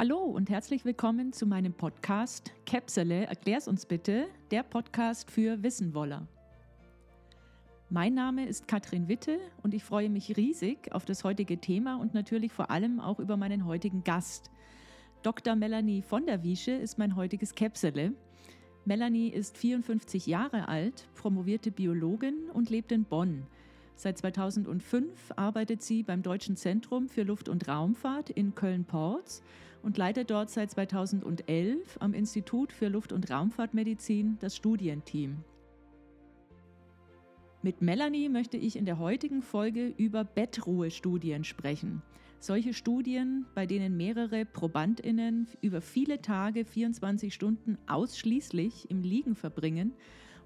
Hallo und herzlich willkommen zu meinem Podcast Käpsele, erklär's uns bitte, der Podcast für Wissenwoller. Mein Name ist Katrin Witte und ich freue mich riesig auf das heutige Thema und natürlich vor allem auch über meinen heutigen Gast. Dr. Melanie von der Wiesche ist mein heutiges Käpsele. Melanie ist 54 Jahre alt, promovierte Biologin und lebt in Bonn. Seit 2005 arbeitet sie beim Deutschen Zentrum für Luft- und Raumfahrt in Köln-Porz und leitet dort seit 2011 am Institut für Luft- und Raumfahrtmedizin das Studienteam. Mit Melanie möchte ich in der heutigen Folge über Bettruhestudien sprechen. Solche Studien, bei denen mehrere Probandinnen über viele Tage, 24 Stunden ausschließlich im Liegen verbringen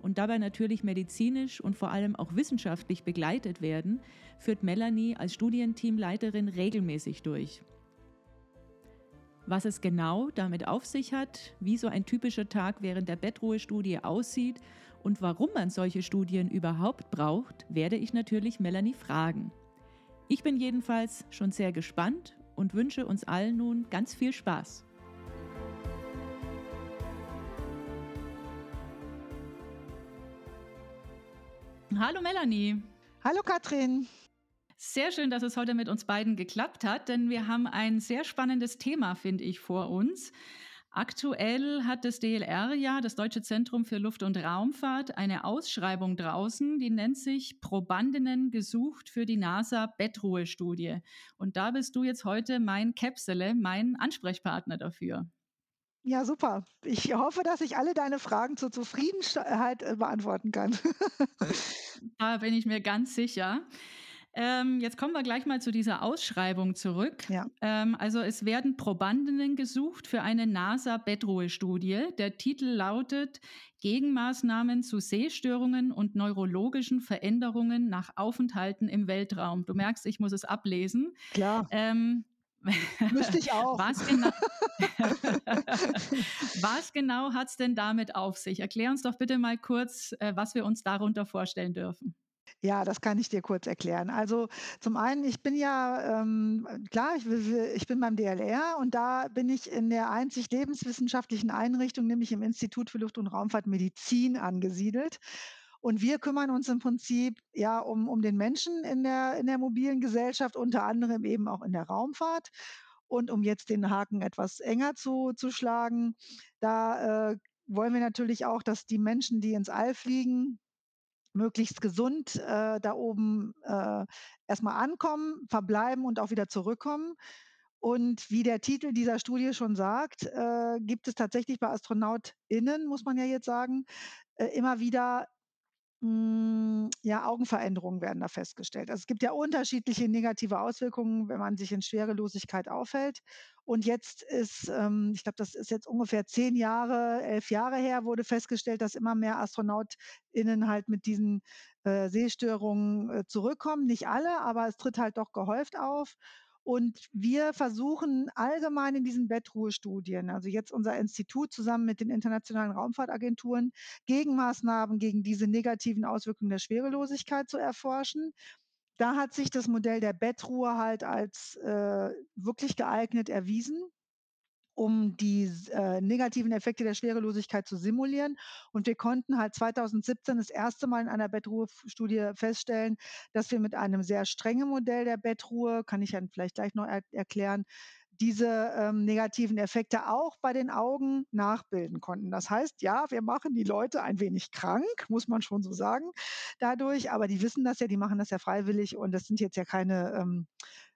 und dabei natürlich medizinisch und vor allem auch wissenschaftlich begleitet werden, führt Melanie als Studienteamleiterin regelmäßig durch. Was es genau damit auf sich hat, wie so ein typischer Tag während der Bettruhestudie aussieht und warum man solche Studien überhaupt braucht, werde ich natürlich Melanie fragen. Ich bin jedenfalls schon sehr gespannt und wünsche uns allen nun ganz viel Spaß. Hallo Melanie. Hallo Katrin. Sehr schön, dass es heute mit uns beiden geklappt hat, denn wir haben ein sehr spannendes Thema, finde ich, vor uns. Aktuell hat das DLR ja, das Deutsche Zentrum für Luft- und Raumfahrt, eine Ausschreibung draußen, die nennt sich Probandinnen gesucht für die NASA Bettruhestudie. Und da bist du jetzt heute mein Käpsele, mein Ansprechpartner dafür. Ja, super. Ich hoffe, dass ich alle deine Fragen zur Zufriedenheit äh, beantworten kann. da bin ich mir ganz sicher. Ähm, jetzt kommen wir gleich mal zu dieser Ausschreibung zurück. Ja. Ähm, also es werden Probandinnen gesucht für eine NASA-Bettruhe-Studie. Der Titel lautet Gegenmaßnahmen zu Sehstörungen und neurologischen Veränderungen nach Aufenthalten im Weltraum. Du merkst, ich muss es ablesen. Klar. Ähm, Müsste ich auch. Was genau, was genau hat es denn damit auf sich? Erklär uns doch bitte mal kurz, äh, was wir uns darunter vorstellen dürfen. Ja, das kann ich dir kurz erklären. Also zum einen, ich bin ja, ähm, klar, ich, ich, bin beim DLR und da bin ich in der einzig lebenswissenschaftlichen Einrichtung, nämlich im Institut für Luft- und Raumfahrt Medizin angesiedelt. Und wir kümmern uns im Prinzip ja um, um den Menschen in der, in der mobilen Gesellschaft, unter anderem eben auch in der Raumfahrt. Und um jetzt den Haken etwas enger zu, zu schlagen, da äh, wollen wir natürlich auch, dass die Menschen, die ins All fliegen, möglichst gesund äh, da oben äh, erstmal ankommen, verbleiben und auch wieder zurückkommen. Und wie der Titel dieser Studie schon sagt, äh, gibt es tatsächlich bei AstronautInnen, muss man ja jetzt sagen, äh, immer wieder ja, Augenveränderungen werden da festgestellt. Also es gibt ja unterschiedliche negative Auswirkungen, wenn man sich in Schwerelosigkeit aufhält. Und jetzt ist, ähm, ich glaube, das ist jetzt ungefähr zehn Jahre, elf Jahre her, wurde festgestellt, dass immer mehr AstronautInnen halt mit diesen äh, Sehstörungen äh, zurückkommen. Nicht alle, aber es tritt halt doch gehäuft auf. Und wir versuchen allgemein in diesen Bettruhestudien, also jetzt unser Institut zusammen mit den internationalen Raumfahrtagenturen, Gegenmaßnahmen gegen diese negativen Auswirkungen der Schwerelosigkeit zu erforschen. Da hat sich das Modell der Bettruhe halt als äh, wirklich geeignet erwiesen um die äh, negativen Effekte der Schwerelosigkeit zu simulieren. Und wir konnten halt 2017 das erste Mal in einer Bettruhe-Studie feststellen, dass wir mit einem sehr strengen Modell der Bettruhe, kann ich ja vielleicht gleich noch er erklären, diese ähm, negativen Effekte auch bei den Augen nachbilden konnten. Das heißt, ja, wir machen die Leute ein wenig krank, muss man schon so sagen, dadurch, aber die wissen das ja, die machen das ja freiwillig und das sind jetzt ja keine ähm,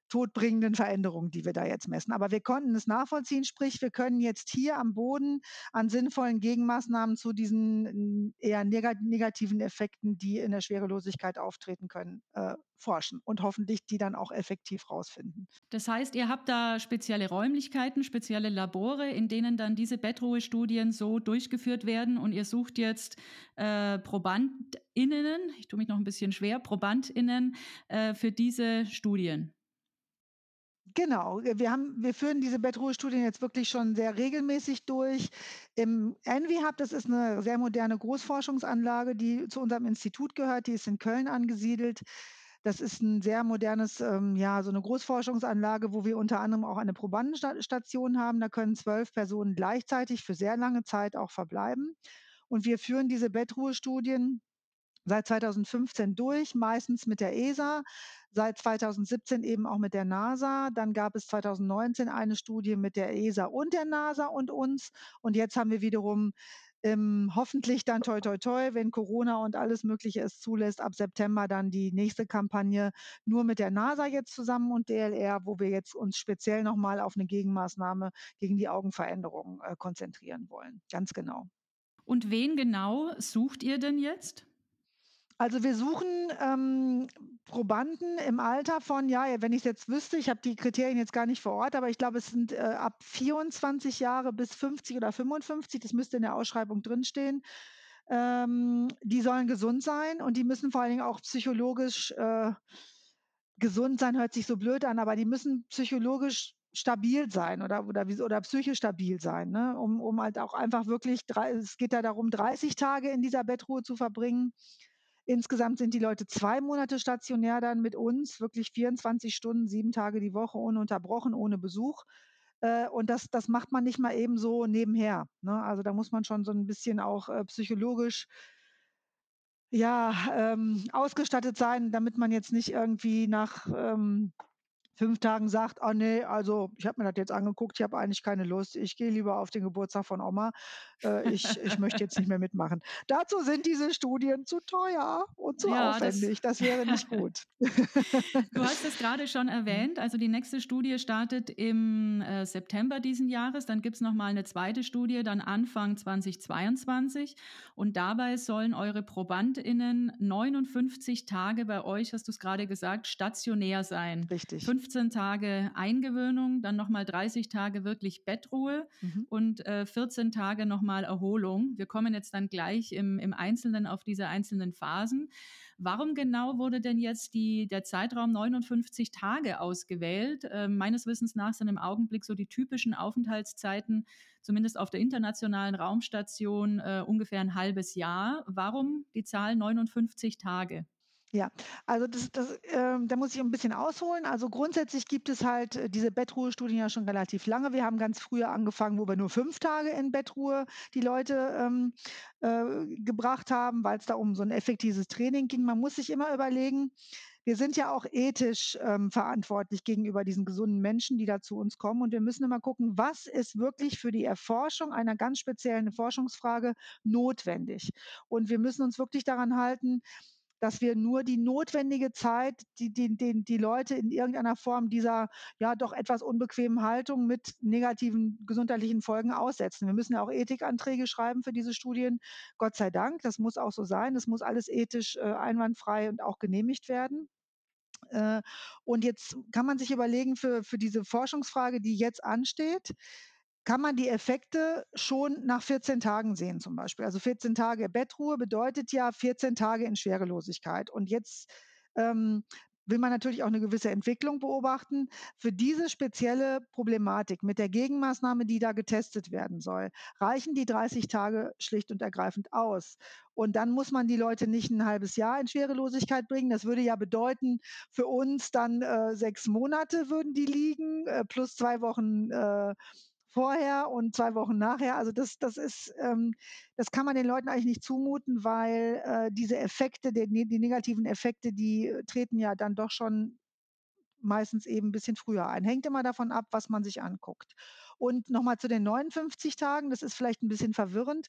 todbringenden Veränderungen, die wir da jetzt messen. Aber wir konnten es nachvollziehen, sprich, wir können jetzt hier am Boden an sinnvollen Gegenmaßnahmen zu diesen äh, eher negativen Effekten, die in der Schwerelosigkeit auftreten können, äh, forschen und hoffentlich die dann auch effektiv rausfinden. Das heißt, ihr habt da spezielle Räumlichkeiten, spezielle Labore, in denen dann diese Bettruhe-Studien so durchgeführt werden und ihr sucht jetzt äh, ProbandInnen, ich tue mich noch ein bisschen schwer, ProbandInnen äh, für diese Studien. Genau, wir haben, wir führen diese Bettruhestudien jetzt wirklich schon sehr regelmäßig durch. Im Envy das ist eine sehr moderne Großforschungsanlage, die zu unserem Institut gehört, die ist in Köln angesiedelt. Das ist ein sehr modernes, ähm, ja, so eine Großforschungsanlage, wo wir unter anderem auch eine Probandenstation haben. Da können zwölf Personen gleichzeitig für sehr lange Zeit auch verbleiben. Und wir führen diese Bettruhestudien seit 2015 durch, meistens mit der ESA, seit 2017 eben auch mit der NASA. Dann gab es 2019 eine Studie mit der ESA und der NASA und uns. Und jetzt haben wir wiederum ähm, hoffentlich dann toi toi toi, wenn Corona und alles Mögliche es zulässt, ab September dann die nächste Kampagne nur mit der NASA jetzt zusammen und DLR, wo wir jetzt uns speziell nochmal auf eine Gegenmaßnahme gegen die Augenveränderungen äh, konzentrieren wollen. Ganz genau. Und wen genau sucht ihr denn jetzt? Also wir suchen ähm, Probanden im Alter von, ja, wenn ich es jetzt wüsste, ich habe die Kriterien jetzt gar nicht vor Ort, aber ich glaube, es sind äh, ab 24 Jahre bis 50 oder 55, das müsste in der Ausschreibung drinstehen. Ähm, die sollen gesund sein und die müssen vor allen Dingen auch psychologisch äh, gesund sein, hört sich so blöd an, aber die müssen psychologisch stabil sein oder, oder, oder psychisch stabil sein, ne? um, um halt auch einfach wirklich, es geht da darum, 30 Tage in dieser Bettruhe zu verbringen Insgesamt sind die Leute zwei Monate stationär dann mit uns, wirklich 24 Stunden, sieben Tage die Woche, ununterbrochen, ohne Besuch. Äh, und das, das macht man nicht mal eben so nebenher. Ne? Also da muss man schon so ein bisschen auch äh, psychologisch ja, ähm, ausgestattet sein, damit man jetzt nicht irgendwie nach ähm, fünf Tagen sagt, oh nee, also ich habe mir das jetzt angeguckt, ich habe eigentlich keine Lust, ich gehe lieber auf den Geburtstag von Oma, äh, ich, ich möchte jetzt nicht mehr mitmachen. Dazu sind diese Studien zu teuer und zu ja, aufwendig, das, das, wäre nicht gut. du hast es gerade schon erwähnt, also die nächste Studie startet im äh, September diesen Jahres, dann gibt es nochmal eine zweite Studie, dann Anfang 2022 und dabei sollen eure ProbandInnen 59 Tage bei euch, hast du es gerade gesagt, stationär sein. Richtig. 15 Tage Eingewöhnung, dann nochmal 30 Tage wirklich Bettruhe mhm. und äh, 14 Tage nochmal Erholung. Wir kommen jetzt dann gleich im, im Einzelnen auf diese einzelnen Phasen. Warum genau wurde denn jetzt die, der Zeitraum 59 Tage ausgewählt? Äh, meines Wissens nach sind im Augenblick so die typischen Aufenthaltszeiten, zumindest auf der internationalen Raumstation, äh, ungefähr ein halbes Jahr. Warum die Zahl 59 Tage? Ja, also das, das, ähm, da muss ich ein bisschen ausholen. Also grundsätzlich gibt es halt äh, diese Bettruhestudien ja schon relativ lange. Wir haben ganz früher angefangen, wo wir nur fünf Tage in Bettruhe die Leute ähm, äh, gebracht haben, weil es da um so ein effektives Training ging. Man muss sich immer überlegen, wir sind ja auch ethisch ähm, verantwortlich gegenüber diesen gesunden Menschen, die da zu uns kommen. Und wir müssen immer gucken, was ist wirklich für die Erforschung einer ganz speziellen Forschungsfrage notwendig. Und wir müssen uns wirklich daran halten, dass wir nur die notwendige Zeit, die, die, die, die Leute in irgendeiner Form dieser ja doch etwas unbequemen Haltung mit negativen gesundheitlichen Folgen aussetzen. Wir müssen ja auch Ethikanträge schreiben für diese Studien. Gott sei Dank, das muss auch so sein. Das muss alles ethisch äh, einwandfrei und auch genehmigt werden. Äh, und jetzt kann man sich überlegen für, für diese Forschungsfrage, die jetzt ansteht, kann man die Effekte schon nach 14 Tagen sehen zum Beispiel. Also 14 Tage Bettruhe bedeutet ja 14 Tage in Schwerelosigkeit. Und jetzt ähm, will man natürlich auch eine gewisse Entwicklung beobachten. Für diese spezielle Problematik mit der Gegenmaßnahme, die da getestet werden soll, reichen die 30 Tage schlicht und ergreifend aus. Und dann muss man die Leute nicht ein halbes Jahr in Schwerelosigkeit bringen. Das würde ja bedeuten, für uns dann äh, sechs Monate würden die liegen, äh, plus zwei Wochen äh, vorher und zwei Wochen nachher. Also das, das ist, ähm, das kann man den Leuten eigentlich nicht zumuten, weil äh, diese Effekte, die, die negativen Effekte, die treten ja dann doch schon meistens eben ein bisschen früher ein. Hängt immer davon ab, was man sich anguckt. Und nochmal zu den 59 Tagen, das ist vielleicht ein bisschen verwirrend.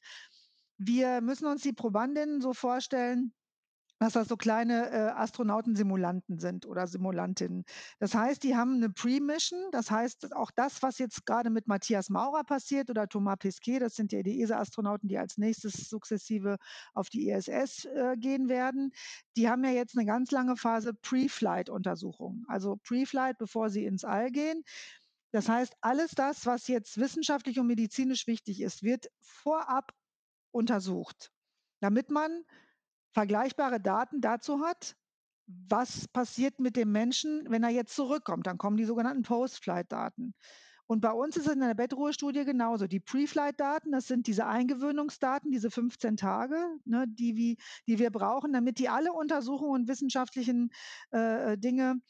Wir müssen uns die Probandinnen so vorstellen, dass das so kleine äh, Astronautensimulanten sind oder Simulantinnen. Das heißt, die haben eine Pre-Mission, das heißt, auch das, was jetzt gerade mit Matthias Maurer passiert oder Thomas Pesquet, das sind ja die ESA-Astronauten, die als nächstes sukzessive auf die ISS äh, gehen werden, die haben ja jetzt eine ganz lange Phase Pre-Flight-Untersuchung. Also Pre-Flight, bevor sie ins All gehen. Das heißt, alles das, was jetzt wissenschaftlich und medizinisch wichtig ist, wird vorab untersucht, damit man vergleichbare Daten dazu hat, was passiert mit dem Menschen, wenn er jetzt zurückkommt. Dann kommen die sogenannten Post-Flight-Daten. Und bei uns ist es in der Bettruhestudie genauso. Die Pre-Flight-Daten, das sind diese Eingewöhnungsdaten, diese 15 Tage, ne, die, wie, die wir brauchen, damit die alle Untersuchungen und wissenschaftlichen äh, Dinge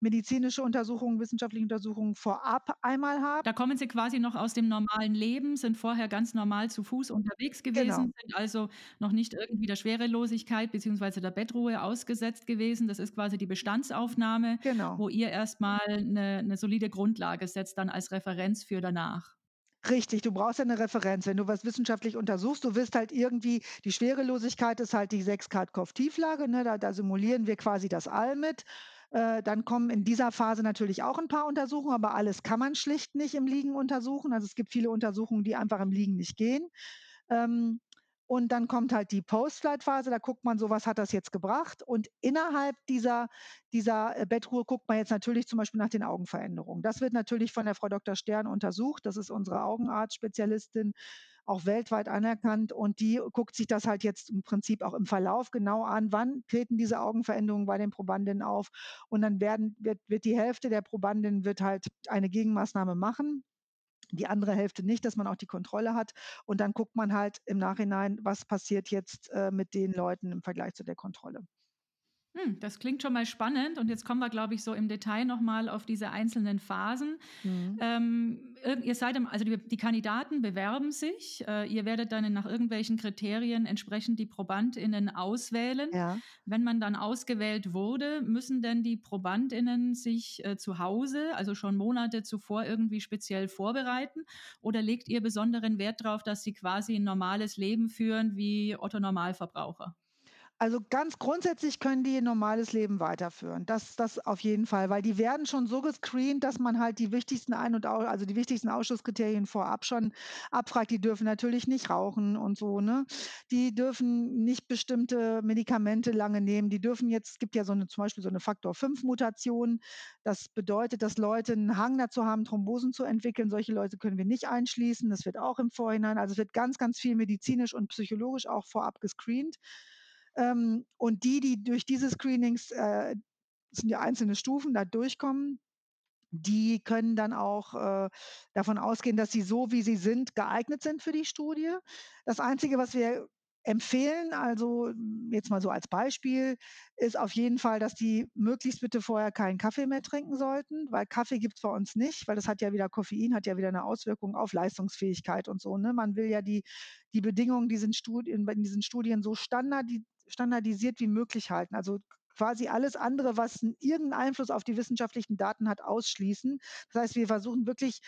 medizinische Untersuchungen, wissenschaftliche Untersuchungen vorab einmal haben. Da kommen Sie quasi noch aus dem normalen Leben, sind vorher ganz normal zu Fuß unterwegs gewesen, genau. sind also noch nicht irgendwie der Schwerelosigkeit bzw. der Bettruhe ausgesetzt gewesen. Das ist quasi die Bestandsaufnahme, genau. wo ihr erstmal eine, eine solide Grundlage setzt, dann als Referenz für danach. Richtig, du brauchst ja eine Referenz. Wenn du was wissenschaftlich untersuchst, du wirst halt irgendwie, die Schwerelosigkeit ist halt die 6 Grad Kopftieflage, ne? da, da simulieren wir quasi das All mit. Äh, dann kommen in dieser Phase natürlich auch ein paar Untersuchungen, aber alles kann man schlicht nicht im Liegen untersuchen. Also es gibt viele Untersuchungen, die einfach im Liegen nicht gehen. Ähm, und dann kommt halt die Post-Flight-Phase, da guckt man so, was hat das jetzt gebracht. Und innerhalb dieser, dieser äh, Bettruhe guckt man jetzt natürlich zum Beispiel nach den Augenveränderungen. Das wird natürlich von der Frau Dr. Stern untersucht. Das ist unsere Augenarzt-Spezialistin auch weltweit anerkannt und die guckt sich das halt jetzt im Prinzip auch im Verlauf genau an, wann treten diese Augenveränderungen bei den Probandinnen auf und dann werden, wird, wird die Hälfte der Probandinnen wird halt eine Gegenmaßnahme machen die andere Hälfte nicht, dass man auch die Kontrolle hat. Und dann guckt man halt im Nachhinein, was passiert jetzt äh, mit den Leuten im Vergleich zu der Kontrolle. Hm, das klingt schon mal spannend und jetzt kommen wir, glaube ich, so im Detail nochmal auf diese einzelnen Phasen. Mhm. Ähm, ihr seid, also die, die, Kandidaten bewerben sich, äh, ihr werdet dann nach irgendwelchen Kriterien entsprechend die ProbandInnen auswählen. Ja. Wenn man dann ausgewählt wurde, müssen denn die ProbandInnen sich äh, zu Hause, also schon Monate zuvor irgendwie speziell vorbereiten oder legt ihr besonderen Wert darauf, dass sie quasi ein normales Leben führen wie Otto Normalverbraucher? Also ganz grundsätzlich können die ihr normales Leben weiterführen. Das, das auf jeden Fall, weil die werden schon so gescreent, dass man halt die wichtigsten Ein- und Au also die wichtigsten Ausschusskriterien vorab schon abfragt. Die dürfen natürlich nicht rauchen und so, ne? Die dürfen nicht bestimmte Medikamente lange nehmen. Die dürfen jetzt, es gibt ja so eine, zum Beispiel so eine Faktor 5 Mutation. Das bedeutet, dass Leute einen Hang dazu haben, Thrombosen zu entwickeln. Solche Leute können wir nicht einschließen. Das wird auch im Vorhinein, also es wird ganz, ganz viel medizinisch und psychologisch auch vorab gescreent. Ähm, und die, die durch diese Screenings, äh, sind ja einzelne Stufen, da durchkommen, die können dann auch äh, davon ausgehen, dass sie so, wie sie sind, geeignet sind für die Studie. Das Einzige, was wir empfehlen, also jetzt mal so als Beispiel, ist auf jeden Fall, dass die möglichst bitte vorher keinen Kaffee mehr trinken sollten, weil Kaffee gibt es bei uns nicht, weil das hat ja wieder Koffein, hat ja wieder eine Auswirkung auf Leistungsfähigkeit und so. Ne? Man will ja die, die Bedingungen diesen Studien, in diesen Studien so standardisieren standardisiert wie möglich halten. Also quasi alles andere, was irgendeinen Einfluss auf die wissenschaftlichen Daten hat, ausschließen. Das heißt, wir versuchen wirklich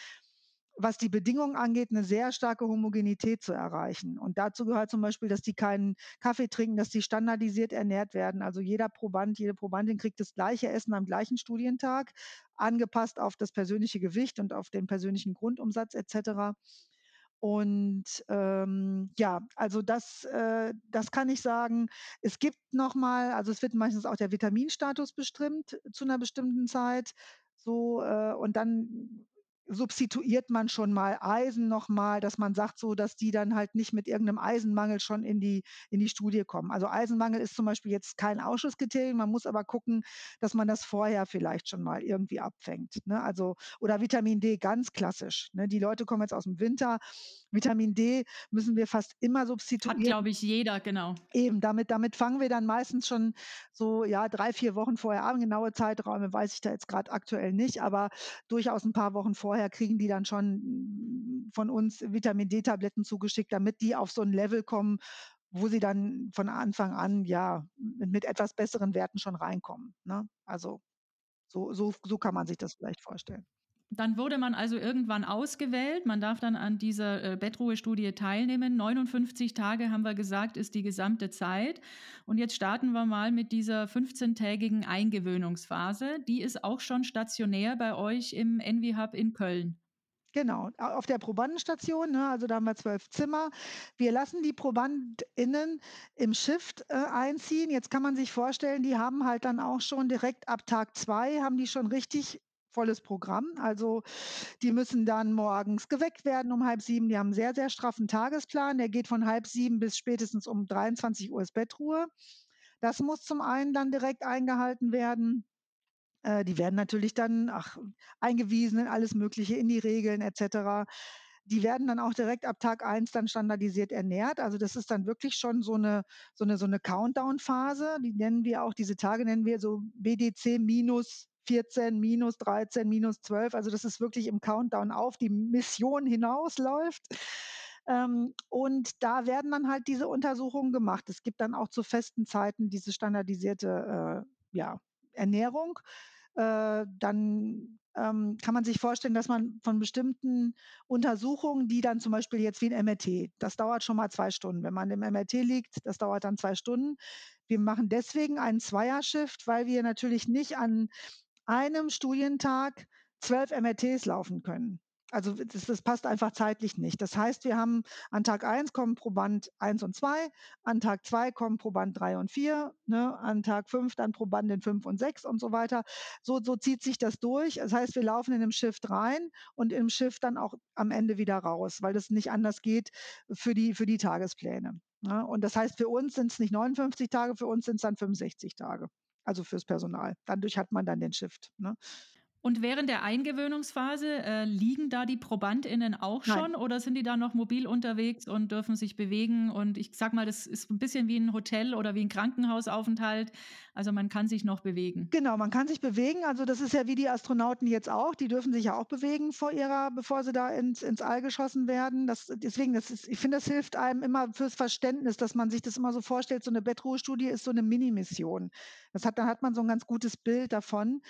was die Bedingungen angeht, eine sehr starke Homogenität zu erreichen. Und dazu gehört zum Beispiel, dass die keinen Kaffee trinken, dass die standardisiert ernährt werden. Also jeder Proband, jede Probandin kriegt das gleiche Essen am gleichen Studientag, angepasst auf das persönliche Gewicht und auf den persönlichen Grundumsatz etc. Und ähm, ja, also das, äh, das kann ich sagen. Es gibt nochmal, also es wird meistens auch der Vitaminstatus bestimmt zu einer bestimmten Zeit. So, äh, und dann substituiert man schon mal Eisen nochmal, dass man sagt so, dass die dann halt nicht mit irgendeinem Eisenmangel schon in die, in die Studie kommen. Also Eisenmangel ist zum Beispiel jetzt kein Ausschusskriterium, man muss aber gucken, dass man das vorher vielleicht schon mal irgendwie abfängt. Ne? Also, oder Vitamin D, ganz klassisch. Ne? Die Leute kommen jetzt aus dem Winter. Vitamin D müssen wir fast immer substituieren. Hat, glaube ich, jeder, genau. Eben, damit, damit fangen wir dann meistens schon so, ja, drei, vier Wochen vorher an. Genaue Zeiträume weiß ich da jetzt gerade aktuell nicht, aber durchaus ein paar Wochen vorher vorher kriegen die dann schon von uns Vitamin D-Tabletten zugeschickt, damit die auf so ein Level kommen, wo sie dann von Anfang an ja mit etwas besseren Werten schon reinkommen. Ne? Also so, so, so kann man sich das vielleicht vorstellen. Dann wurde man also irgendwann ausgewählt. Man darf dann an dieser äh, Bettruhe-Studie teilnehmen. 59 Tage haben wir gesagt, ist die gesamte Zeit. Und jetzt starten wir mal mit dieser 15-tägigen Eingewöhnungsphase. Die ist auch schon stationär bei euch im Envy Hub in Köln. Genau, auf der Probandenstation, ne, also da haben wir zwölf Zimmer. Wir lassen die ProbandInnen im Shift äh, einziehen. Jetzt kann man sich vorstellen, die haben halt dann auch schon direkt ab Tag zwei, haben die schon richtig volles Programm. Also die müssen dann morgens geweckt werden um halb sieben. Die haben einen sehr, sehr straffen Tagesplan. Der geht von halb sieben bis spätestens um 23 Uhr ist Bettruhe. Das muss zum einen dann direkt eingehalten werden. Äh, die werden natürlich dann ach, eingewiesen in alles Mögliche, in die Regeln etc. Die werden dann auch direkt ab Tag 1 dann standardisiert ernährt. Also das ist dann wirklich schon so eine, so eine, so eine Countdown-Phase. Die nennen wir auch, diese Tage nennen wir so BDC minus 14, minus 13, minus 12. Also das ist wirklich im Countdown auf die Mission hinausläuft. Ähm, und da werden dann halt diese Untersuchungen gemacht. Es gibt dann auch zu festen Zeiten diese standardisierte äh, ja, Ernährung. Äh, dann ähm, kann man sich vorstellen, dass man von bestimmten Untersuchungen, die dann zum Beispiel jetzt wie ein MRT, das dauert schon mal zwei Stunden. Wenn man im MRT liegt, das dauert dann zwei Stunden. Wir machen deswegen einen Zweiershift, weil wir natürlich nicht an einem Studientag zwölf MRTs laufen können. Also das, das, passt einfach zeitlich nicht. Das heißt, wir haben an Tag 1 kommen Proband 1 und 2, an Tag 2 kommen Proband 3 und 4, ne, an Tag 5 dann Probandin 5 und 6 und so weiter. So, so zieht sich das durch. Das heißt, wir laufen in einem Shift rein und im Shift dann auch am Ende wieder raus, weil das nicht anders geht für die, für die Tagespläne. Ne? Und das heißt, für uns sind es nicht 59 Tage, für uns sind es dann 65 Tage. Also fürs Personal. Dadurch hat man dann den Shift. Ne? Und während der Eingewöhnungsphase äh, liegen da die ProbandInnen auch schon Nein. oder sind die da noch mobil unterwegs und dürfen sich bewegen? Und ich sag mal, das ist ein bisschen wie ein Hotel oder wie ein Krankenhausaufenthalt. Also man kann sich noch bewegen. Genau, man kann sich bewegen. Also das ist ja wie die Astronauten jetzt auch. Die dürfen sich ja auch bewegen vor ihrer, bevor sie da ins, ins All geschossen werden. Das, deswegen, das ist, ich finde, das hilft einem immer fürs Verständnis, dass man sich das immer so vorstellt. So eine Bettruhestudie ist so eine Mini-Mission. Das hat, dann hat man so ein ganz gutes Bild davon.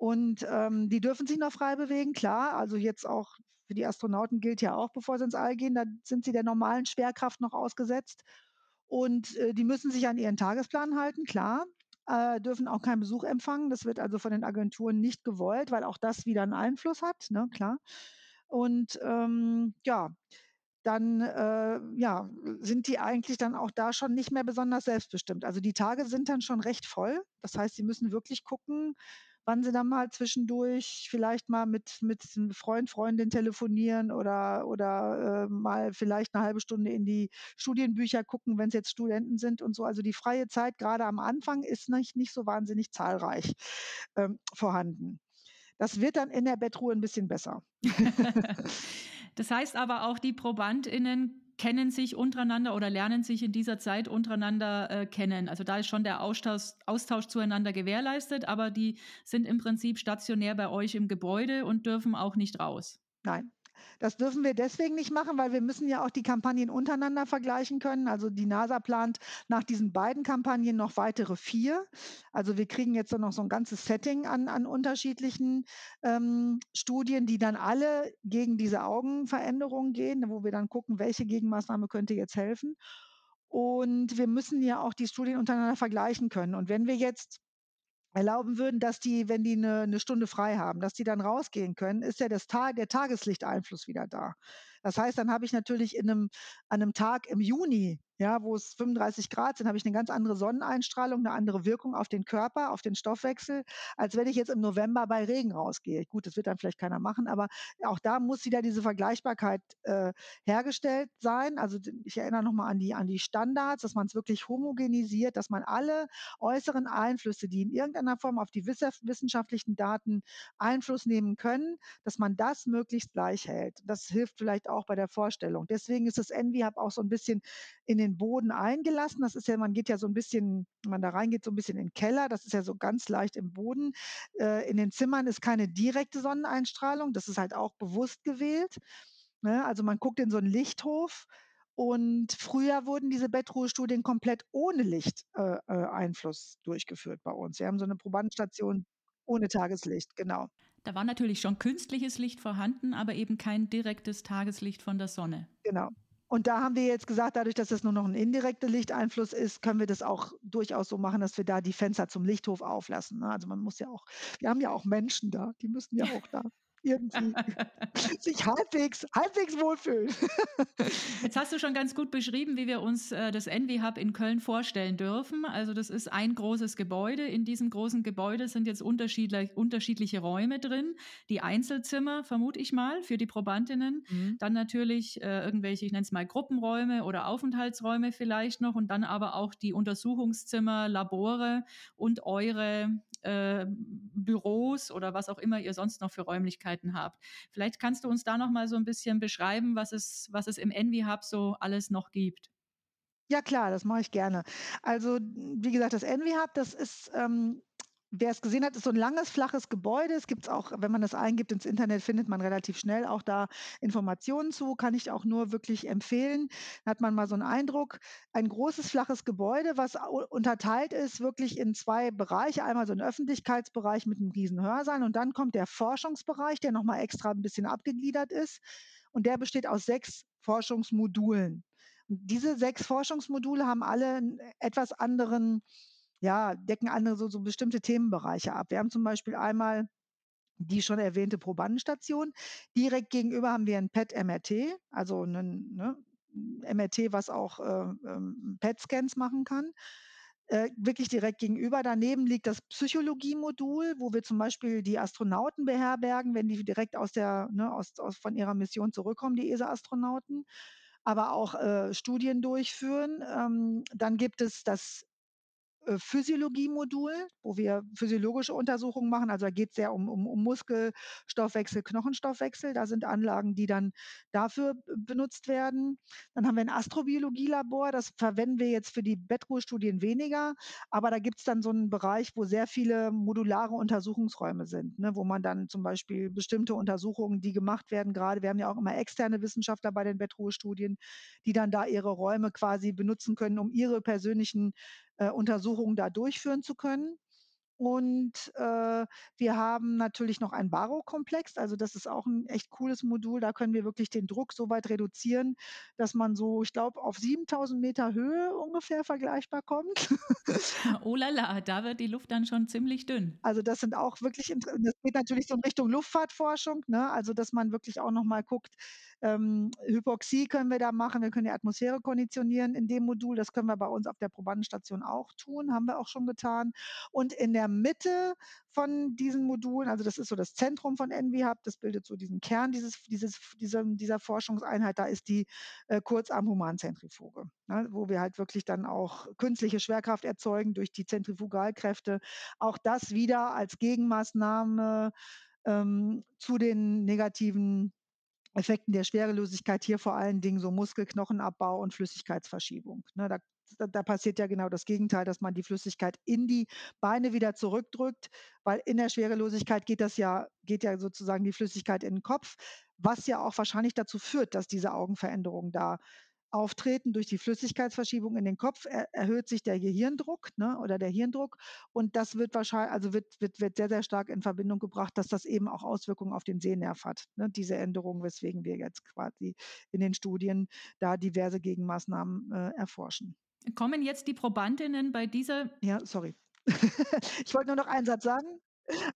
Und ähm, die dürfen sich noch frei bewegen, klar. Also jetzt auch für die Astronauten gilt ja auch, bevor sie ins All gehen, da sind sie der normalen Schwerkraft noch ausgesetzt. Und äh, die müssen sich an ihren Tagesplan halten, klar. Äh, dürfen auch keinen Besuch empfangen. Das wird also von den Agenturen nicht gewollt, weil auch das wieder einen Einfluss hat, ne, klar. Und ähm, ja, dann äh, ja, sind die eigentlich dann auch da schon nicht mehr besonders selbstbestimmt. Also die Tage sind dann schon recht voll. Das heißt, sie müssen wirklich gucken, wann sie dann mal zwischendurch vielleicht mal mit, mit einem Freund, Freundin telefonieren oder, oder äh, mal vielleicht eine halbe Stunde in die Studienbücher gucken, wenn es jetzt Studenten sind und so. Also die freie Zeit gerade am Anfang ist nicht, nicht so wahnsinnig zahlreich ähm, vorhanden. Das wird dann in der Bettruhe ein bisschen besser. das heißt aber auch, die ProbandInnen kennen sich untereinander oder lernen sich in dieser Zeit untereinander äh, kennen. Also da ist schon der Austausch, Austausch zueinander gewährleistet, aber die sind im Prinzip stationär bei euch im Gebäude und dürfen auch nicht raus. Nein, das dürfen wir deswegen nicht machen, weil wir müssen ja auch die Kampagnen untereinander vergleichen können. Also die NASA plant nach diesen beiden Kampagnen noch weitere vier. Also wir kriegen jetzt noch so ein ganzes Setting an, an unterschiedlichen ähm, Studien, die dann alle gegen diese Augenveränderungen gehen, wo wir dann gucken, welche Gegenmaßnahme könnte jetzt helfen. Und wir müssen ja auch die Studien untereinander vergleichen können. Und wenn wir jetzt erlauben würden, dass die, wenn die eine, eine Stunde frei haben, dass die dann rausgehen können, ist ja das Tag, der Tageslichteinfluss wieder da. Das heißt, dann habe ich natürlich in einem, an einem Tag im Juni ja, wo es 35 Grad sind, habe ich eine ganz andere Sonneneinstrahlung, eine andere Wirkung auf den Körper, auf den Stoffwechsel, als wenn ich jetzt im November bei Regen rausgehe. Gut, das wird dann vielleicht keiner machen, aber auch da muss wieder diese Vergleichbarkeit äh, hergestellt sein. Also ich erinnere nochmal an die, an die Standards, dass man es wirklich homogenisiert, dass man alle äußeren Einflüsse, die in irgendeiner Form auf die wissenschaftlichen Daten Einfluss nehmen können, dass man das möglichst gleich hält. Das hilft vielleicht auch bei der Vorstellung. Deswegen ist das Envy-Hub auch so ein bisschen in den Boden eingelassen. Das ist ja, man geht ja so ein bisschen, wenn man da reingeht, so ein bisschen in den Keller. Das ist ja so ganz leicht im Boden. Äh, in den Zimmern ist keine direkte Sonneneinstrahlung. Das ist halt auch bewusst gewählt. Ne? Also man guckt in so einen Lichthof. Und früher wurden diese Bettruhestudien komplett ohne Lichteinfluss äh, äh durchgeführt bei uns. Wir haben so eine Probandenstation ohne Tageslicht, genau. Da war natürlich schon künstliches Licht vorhanden, aber eben kein direktes Tageslicht von der Sonne. Genau. Und da haben wir jetzt gesagt, dadurch, dass es nur noch ein indirekter Lichteinfluss ist, können wir das auch durchaus so machen, dass wir da die Fenster zum Lichthof auflassen. Ne? Also man muss ja auch, wir haben ja auch Menschen da, die müssen ja auch da irgendwie sich halbwegs, halbwegs wohlfühlen. Jetzt hast du schon ganz gut beschrieben, wie wir uns äh, das Envy Hub in Köln vorstellen dürfen. Also das ist ein großes Gebäude. In diesem großen Gebäude sind jetzt unterschiedlich, unterschiedliche Räume drin. Die Einzelzimmer, vermute ich mal, für die Probandinnen. Mhm. Dann natürlich äh, irgendwelche, ich nenne es mal Gruppenräume oder Aufenthaltsräume vielleicht noch. Und dann aber auch die Untersuchungszimmer, Labore und eure äh, Büros oder was auch immer ihr sonst noch für Räumlichkeiten habt. Vielleicht kannst du uns da noch mal so ein bisschen beschreiben, was es, was es im Envy Hub so alles noch gibt. Ja klar, das mache ich gerne. Also wie gesagt, das Envy Hub, das ist ähm, Wer es gesehen hat, ist so ein langes, flaches Gebäude. Es gibt auch, wenn man das eingibt ins Internet, findet man relativ schnell auch da Informationen zu. Kann ich auch nur wirklich empfehlen. Da hat man mal so einen Eindruck. Ein großes, flaches Gebäude, was unterteilt ist wirklich in zwei Bereiche. Einmal so ein Öffentlichkeitsbereich mit einem riesen Hörsaal und dann kommt der Forschungsbereich, der nochmal extra ein bisschen abgegliedert ist. Und der besteht aus sechs Forschungsmodulen. Und diese sechs Forschungsmodule haben alle einen etwas anderen ja, decken andere so, so bestimmte Themenbereiche ab. Wir haben zum Beispiel einmal die schon erwähnte Probandenstation. Direkt gegenüber haben wir ein PET-MRT, also ein ne, MRT, was auch äh, ähm, PET-Scans machen kann. Äh, wirklich direkt gegenüber. Daneben liegt das Psychologie-Modul, wo wir zum Beispiel die Astronauten beherbergen, wenn die direkt aus der, ne, aus, aus, von ihrer Mission zurückkommen, die ESA-Astronauten, aber auch äh, Studien durchführen. Ähm, dann gibt es das Physiologie-Modul, wo wir physiologische Untersuchungen machen. Also da geht es sehr um, um, um Muskelstoffwechsel, Knochenstoffwechsel. Da sind Anlagen, die dann dafür benutzt werden. Dann haben wir ein Astrobiologie-Labor. Das verwenden wir jetzt für die Bettruhestudien weniger. Aber da gibt es dann so einen Bereich, wo sehr viele modulare Untersuchungsräume sind, ne, wo man dann zum Beispiel bestimmte Untersuchungen, die gemacht werden, gerade, wir haben ja auch immer externe Wissenschaftler bei den Bettruhestudien, die dann da ihre Räume quasi benutzen können, um ihre persönlichen äh, Untersuchungen da durchführen zu können. Und äh, wir haben natürlich noch einen Barokomplex. Also das ist auch ein echt cooles Modul. Da können wir wirklich den Druck so weit reduzieren, dass man so, ich glaube, auf 7000 Meter Höhe ungefähr vergleichbar kommt. oh la la, da wird die Luft dann schon ziemlich dünn. Also das sind auch wirklich, das geht natürlich so in Richtung Luftfahrtforschung. Ne? Also dass man wirklich auch nochmal guckt, ähm, Hypoxie können wir da machen, wir können die Atmosphäre konditionieren in dem Modul. Das können wir bei uns auf der Probandenstation auch tun, haben wir auch schon getan. Und in der Mitte von diesen Modulen, also das ist so das Zentrum von EnviHub, das bildet so diesen Kern dieses, dieses, dieser, dieser Forschungseinheit, da ist die äh, Kurzarm-Humanzentrifuge, ne, wo wir halt wirklich dann auch künstliche Schwerkraft erzeugen durch die Zentrifugalkräfte. Auch das wieder als Gegenmaßnahme ähm, zu den negativen Effekten der Schwerelosigkeit hier vor allen Dingen so Muskelknochenabbau und Flüssigkeitsverschiebung. Ne, da, da, passiert ja genau das Gegenteil, dass man die Flüssigkeit in die Beine wieder zurückdrückt, weil in der Schwerelosigkeit geht das ja, geht ja sozusagen die Flüssigkeit in den Kopf, was ja auch wahrscheinlich dazu führt, dass diese Augenveränderung da auftreten durch die Flüssigkeitsverschiebung in den Kopf, er, erhöht sich der Gehirndruck ne, oder der Hirndruck. Und das wird wahrscheinlich, also wird, wird, wird sehr, sehr stark in Verbindung gebracht, dass das eben auch Auswirkungen auf den Sehnerv hat. Ne, diese Änderung, weswegen wir jetzt quasi in den Studien da diverse Gegenmaßnahmen äh, erforschen. Kommen jetzt die Probandinnen bei dieser. Ja, sorry. ich wollte nur noch einen Satz sagen.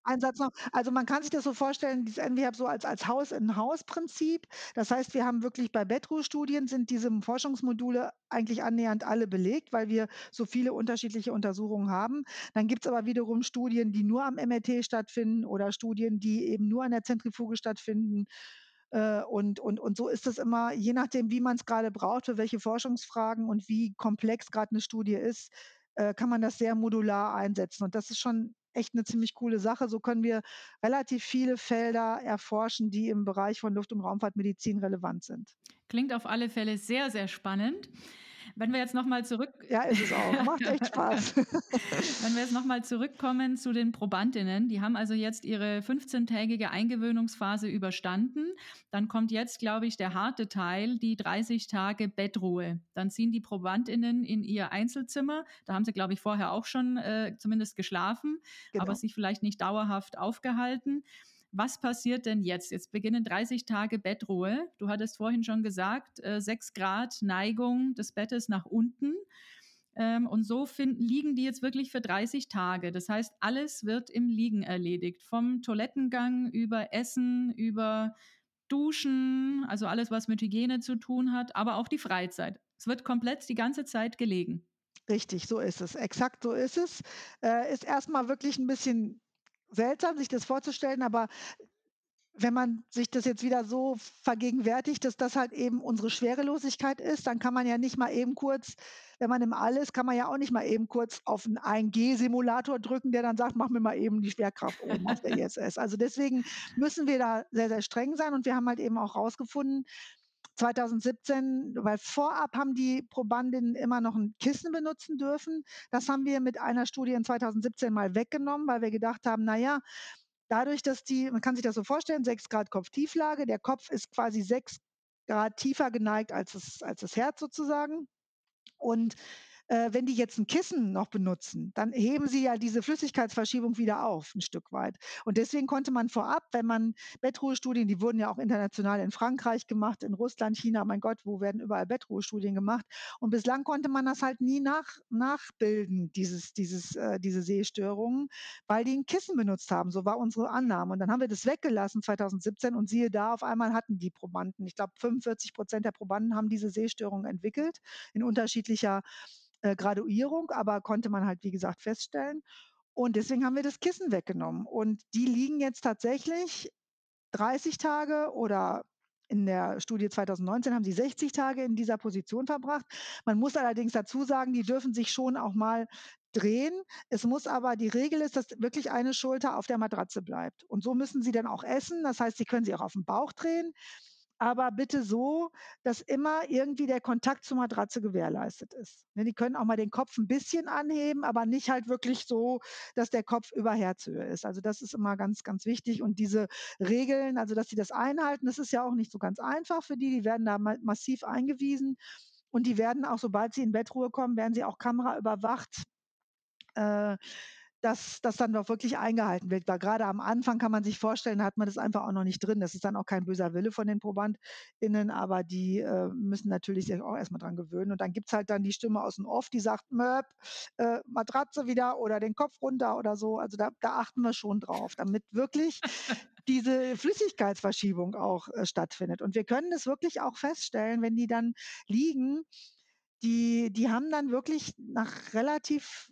Ein Satz noch. Also man kann sich das so vorstellen, dieses NWHAB so als, als Haus-in-Haus-Prinzip. Das heißt, wir haben wirklich bei Bettruhe-Studien sind diese Forschungsmodule eigentlich annähernd alle belegt, weil wir so viele unterschiedliche Untersuchungen haben. Dann gibt es aber wiederum Studien, die nur am MRT stattfinden oder Studien, die eben nur an der Zentrifuge stattfinden. Äh, und, und, und so ist es immer, je nachdem, wie man es gerade braucht, für welche Forschungsfragen und wie komplex gerade eine Studie ist, äh, kann man das sehr modular einsetzen. Und das ist schon echt eine ziemlich coole Sache. So können wir relativ viele Felder erforschen, die im Bereich von Luft- und Raumfahrtmedizin relevant sind. Klingt auf alle Fälle sehr, sehr spannend. Wenn wir jetzt nochmal zurück. Ja, ist es auch. Macht echt Spaß. Wenn wir jetzt nochmal zurückkommen zu den Probandinnen, die haben also jetzt ihre 15-tägige Eingewöhnungsphase überstanden. Dann kommt jetzt, glaube ich, der harte Teil, die 30 Tage Bettruhe. Dann ziehen die Probandinnen in ihr Einzelzimmer. Da haben sie, glaube ich, vorher auch schon äh, zumindest geschlafen, genau. aber sich vielleicht nicht dauerhaft aufgehalten. Was passiert denn jetzt? Jetzt beginnen 30 Tage Bettruhe. Du hattest vorhin schon gesagt, äh, 6 Grad Neigung des Bettes nach unten. Ähm, und so finden, liegen die jetzt wirklich für 30 Tage. Das heißt, alles wird im Liegen erledigt. Vom Toilettengang über Essen, über Duschen, also alles, was mit Hygiene zu tun hat, aber auch die Freizeit. Es wird komplett die ganze Zeit gelegen. Richtig, so ist es. Exakt so ist es. Äh, ist erstmal wirklich ein bisschen seltsam, sich das vorzustellen, aber wenn man sich das jetzt wieder so vergegenwärtigt, dass das halt eben unsere Schwerelosigkeit ist, dann kann man ja nicht mal eben kurz, wenn man im All ist, kann man ja auch nicht mal eben kurz auf einen 1G-Simulator drücken, der dann sagt, mach mir mal eben die Schwerkraft oben auf der ISS. Also deswegen müssen wir da sehr, sehr streng sein und wir haben halt eben auch rausgefunden, 2017, weil vorab haben die Probandinnen immer noch ein Kissen benutzen dürfen. Das haben wir mit einer Studie in 2017 mal weggenommen, weil wir gedacht haben, na ja, dadurch, dass die, man kann sich das so vorstellen, 6 Grad Kopftieflage, der Kopf ist quasi 6 Grad tiefer geneigt als das, als das Herz sozusagen. Und äh, wenn die jetzt ein Kissen noch benutzen, dann heben sie ja diese Flüssigkeitsverschiebung wieder auf, ein Stück weit. Und deswegen konnte man vorab, wenn man Bettruhestudien, die wurden ja auch international in Frankreich gemacht, in Russland, China, mein Gott, wo werden überall Bettruhestudien gemacht? Und bislang konnte man das halt nie nach, nachbilden, dieses, dieses, äh, diese Sehstörungen, weil die ein Kissen benutzt haben. So war unsere Annahme. Und dann haben wir das weggelassen 2017 und siehe da, auf einmal hatten die Probanden, ich glaube 45 Prozent der Probanden haben diese Sehstörung entwickelt in unterschiedlicher äh, Graduierung, aber konnte man halt, wie gesagt, feststellen. Und deswegen haben wir das Kissen weggenommen. Und die liegen jetzt tatsächlich 30 Tage oder in der Studie 2019 haben sie 60 Tage in dieser Position verbracht. Man muss allerdings dazu sagen, die dürfen sich schon auch mal drehen. Es muss aber, die Regel ist, dass wirklich eine Schulter auf der Matratze bleibt. Und so müssen sie dann auch essen. Das heißt, sie können sie auch auf den Bauch drehen aber bitte so, dass immer irgendwie der Kontakt zur Matratze gewährleistet ist. Ne, die können auch mal den Kopf ein bisschen anheben, aber nicht halt wirklich so, dass der Kopf über Herzhöhe ist. Also das ist immer ganz, ganz wichtig. Und diese Regeln, also dass sie das einhalten, das ist ja auch nicht so ganz einfach für die. Die werden da massiv eingewiesen. Und die werden auch, sobald sie in Bettruhe kommen, werden sie auch kameraüberwacht. Äh, dass das dann doch wirklich eingehalten wird. Weil gerade am Anfang kann man sich vorstellen, hat man das einfach auch noch nicht drin. Das ist dann auch kein böser Wille von den ProbandInnen, aber die äh, müssen natürlich sich auch erstmal dran gewöhnen. Und dann gibt es halt dann die Stimme aus dem Off, die sagt, Möp, äh, Matratze wieder oder den Kopf runter oder so. Also da, da achten wir schon drauf, damit wirklich diese Flüssigkeitsverschiebung auch äh, stattfindet. Und wir können das wirklich auch feststellen, wenn die dann liegen, die, die haben dann wirklich nach relativ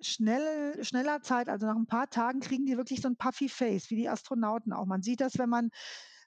schnell, schneller Zeit, also nach ein paar Tagen kriegen die wirklich so ein puffy Face, wie die Astronauten auch. Man sieht das, wenn man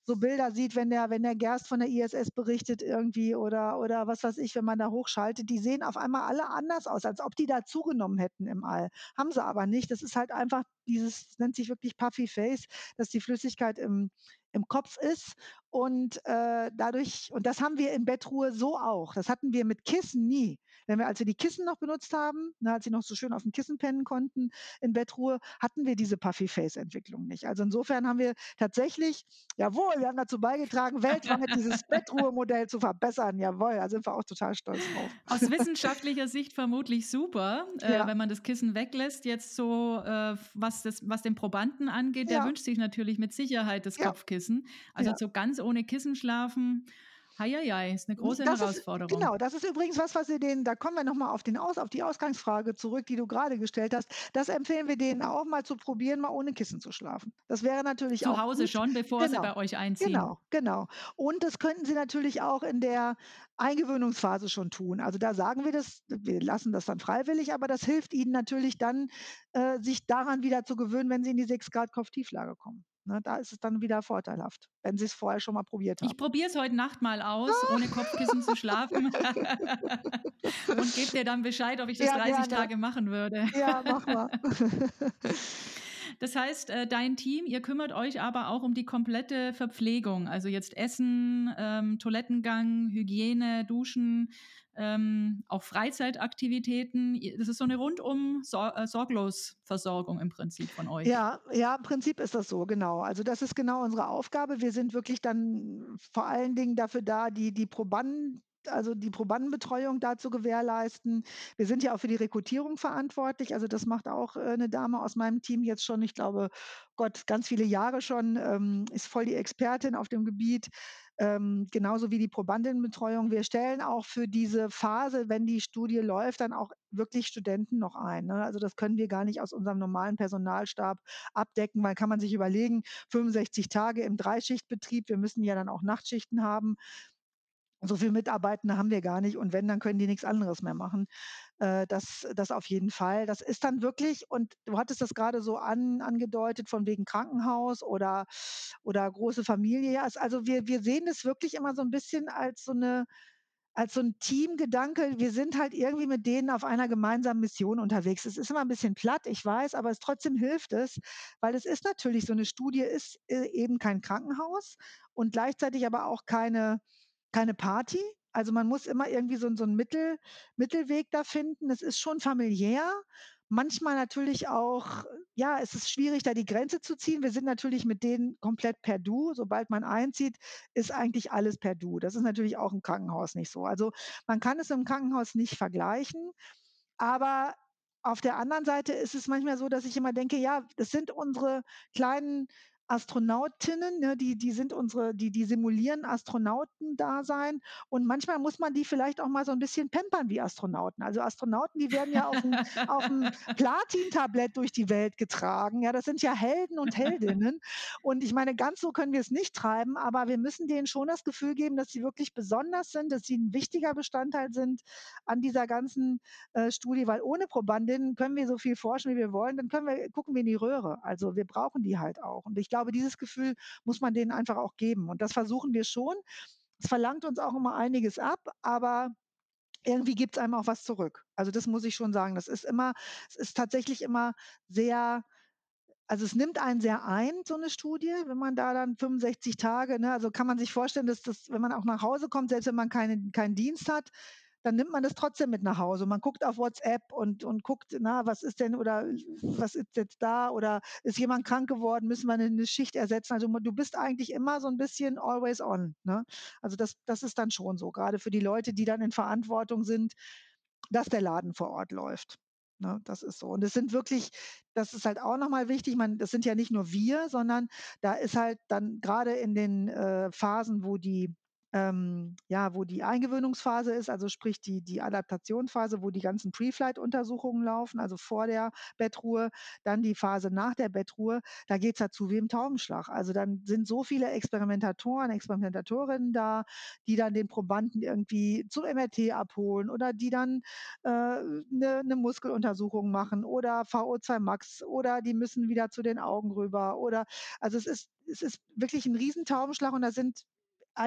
so Bilder sieht, wenn der, wenn der Gerst von der ISS berichtet irgendwie oder, oder was weiß ich, wenn man da hochschaltet, die sehen auf einmal alle anders aus, als ob die da zugenommen hätten im All. Haben sie aber nicht. Das ist halt einfach dieses, nennt sich wirklich Puffy Face, dass die Flüssigkeit im, im Kopf ist und äh, dadurch, und das haben wir in Bettruhe so auch. Das hatten wir mit Kissen nie. Wenn wir, als wir die Kissen noch benutzt haben, na, als sie noch so schön auf dem Kissen pennen konnten in Bettruhe, hatten wir diese Puffy-Face-Entwicklung nicht. Also insofern haben wir tatsächlich, jawohl, wir haben dazu beigetragen, weltweit dieses Bettruhe-Modell zu verbessern. Jawohl, da sind wir auch total stolz drauf. Aus wissenschaftlicher Sicht vermutlich super, äh, ja. wenn man das Kissen weglässt. Jetzt so, äh, was, das, was den Probanden angeht, der wünscht sich natürlich mit Sicherheit das ja. Kopfkissen. Also so ganz ohne Kissen schlafen Heieiei, ist eine große das Herausforderung. Ist, genau, das ist übrigens was, was wir denen, da kommen wir nochmal auf, Aus, auf die Ausgangsfrage zurück, die du gerade gestellt hast. Das empfehlen wir denen auch mal zu probieren, mal ohne Kissen zu schlafen. Das wäre natürlich zu auch. Zu Hause gut. schon, bevor genau. sie bei euch einziehen. Genau, genau. Und das könnten sie natürlich auch in der Eingewöhnungsphase schon tun. Also da sagen wir das, wir lassen das dann freiwillig, aber das hilft ihnen natürlich dann, äh, sich daran wieder zu gewöhnen, wenn sie in die 6 Grad Kopftieflage kommen. Ne, da ist es dann wieder vorteilhaft, wenn Sie es vorher schon mal probiert haben. Ich probiere es heute Nacht mal aus, ohne Kopfkissen zu schlafen. Und gebe dir dann Bescheid, ob ich das ja, 30 gerne. Tage machen würde. Ja, mach mal. Das heißt, äh, dein Team, ihr kümmert euch aber auch um die komplette Verpflegung, also jetzt Essen, ähm, Toilettengang, Hygiene, Duschen, ähm, auch Freizeitaktivitäten. Das ist so eine rundum Sor äh, Sorglosversorgung im Prinzip von euch. Ja, ja, im Prinzip ist das so, genau. Also das ist genau unsere Aufgabe. Wir sind wirklich dann vor allen Dingen dafür da, die, die Probanden also die Probandenbetreuung da zu gewährleisten. Wir sind ja auch für die Rekrutierung verantwortlich. Also das macht auch äh, eine Dame aus meinem Team jetzt schon, ich glaube, Gott, ganz viele Jahre schon, ähm, ist voll die Expertin auf dem Gebiet. Ähm, genauso wie die Probandinnenbetreuung. Wir stellen auch für diese Phase, wenn die Studie läuft, dann auch wirklich Studenten noch ein. Ne? Also das können wir gar nicht aus unserem normalen Personalstab abdecken, weil kann man sich überlegen, 65 Tage im Dreischichtbetrieb, wir müssen ja dann auch Nachtschichten haben So viel Mitarbeitende haben wir gar nicht und wenn, dann können die nichts anderes mehr machen. Äh, das das auf jeden Fall. Das ist dann wirklich und du hattest das gerade so an angedeutet von wegen Krankenhaus oder oder große Familie. Also wir wir sehen es wirklich immer so ein bisschen als so eine als so 'n Teamgedanke. Wir sind halt irgendwie mit denen auf einer gemeinsamen Mission unterwegs. Es ist immer 'n bisschen platt, ich weiß, aber es trotzdem hilft es, weil es ist natürlich so 'ne Studie ist, äh, eben kein Krankenhaus und gleichzeitig aber auch keine keine Party. Also, man muss immer irgendwie so so 'n Mittel Mittelweg da finden. Es ist schon familiär, manchmal natürlich auch ja, es ist schwierig, da die Grenze zu ziehen. Wir sind natürlich mit denen komplett per Du. Sobald man einzieht, ist eigentlich alles per Du. Das ist natürlich auch im Krankenhaus nicht so. Also, man kann es im Krankenhaus nicht vergleichen, aber auf der anderen Seite ist es manchmal so, dass ich immer denke: „Ja, das sind unsere kleinen Astronautinnen, ne, die die sind unsere die die simulieren Astronautendasein und manchmal muss man die vielleicht auch mal so 'n bisschen pampern wie Astronauten. Also, Astronauten, die werden ja auf'm auf'm Platintablett durch die Welt getragen. Ja, das sind ja Helden und Heldinnen. Und ich meine, ganz so können wir es nicht treiben, aber wir müssen denen schon das Gefühl geben, dass sie wirklich besonders sind, dass sie 'n wichtiger Bestandteil sind an dieser ganzen, äh, Studie, weil ohne Probandinnen können wir so viel forschen, wie wir wollen, dann können wir gucken wir in die Röhre. Also, wir brauchen die halt auch. Und ich glaube, dieses Gefühl muss man denen einfach auch geben. Und das versuchen wir schon. Es verlangt uns auch immer einiges ab, aber irgendwie gibt's einem auch was zurück. Also, das muss ich schon sagen. Das ist immer es ist tatsächlich immer sehr also, es nimmt einen sehr ein, so 'ne Studie, wenn man da dann 65 Tage ne, also, kann man sich vorstellen, dass das wenn man auch nach Hause kommt, selbst wenn man keinen keinen Dienst hat, dann nimmt man das trotzdem mit nach Hause. Man guckt auf WhatsApp und und guckt, na, was ist denn oder was ist jetzt da oder ist jemand krank geworden, müssen wir 'ne 'ne Schicht ersetzen? Also, du bist eigentlich immer so 'n bisschen always on, ne? Also, das das ist dann schon so, grade für die Leute, die dann in Verantwortung sind, dass der Laden vor Ort läuft, ne? Das ist so. Und es sind wirklich das ist halt auch noch mal wichtig, man das sind ja nicht nur wir, sondern da ist halt dann grade in den, äh, Phasen, wo die ähm, ja, wo die Eingewöhnungsphase ist, also sprich die die Adaptationsphase, wo die ganzen Pre-Flight-Untersuchungen laufen, also vor der Bettruhe, dann die Phase nach der Bettruhe, da geht's ja zu wie im Taubenschlag. Also, dann sind so viele Experimentatoren, Experimentatorinnen da, die dann den Probanden irgendwie zum MRT abholen oder die dann, äh, 'ne 'ne Muskeluntersuchung machen oder VO2 Max oder die müssen wieder zu den Augen rüber oder also, es ist es ist wirklich 'n Riesentaubenschlag und da sind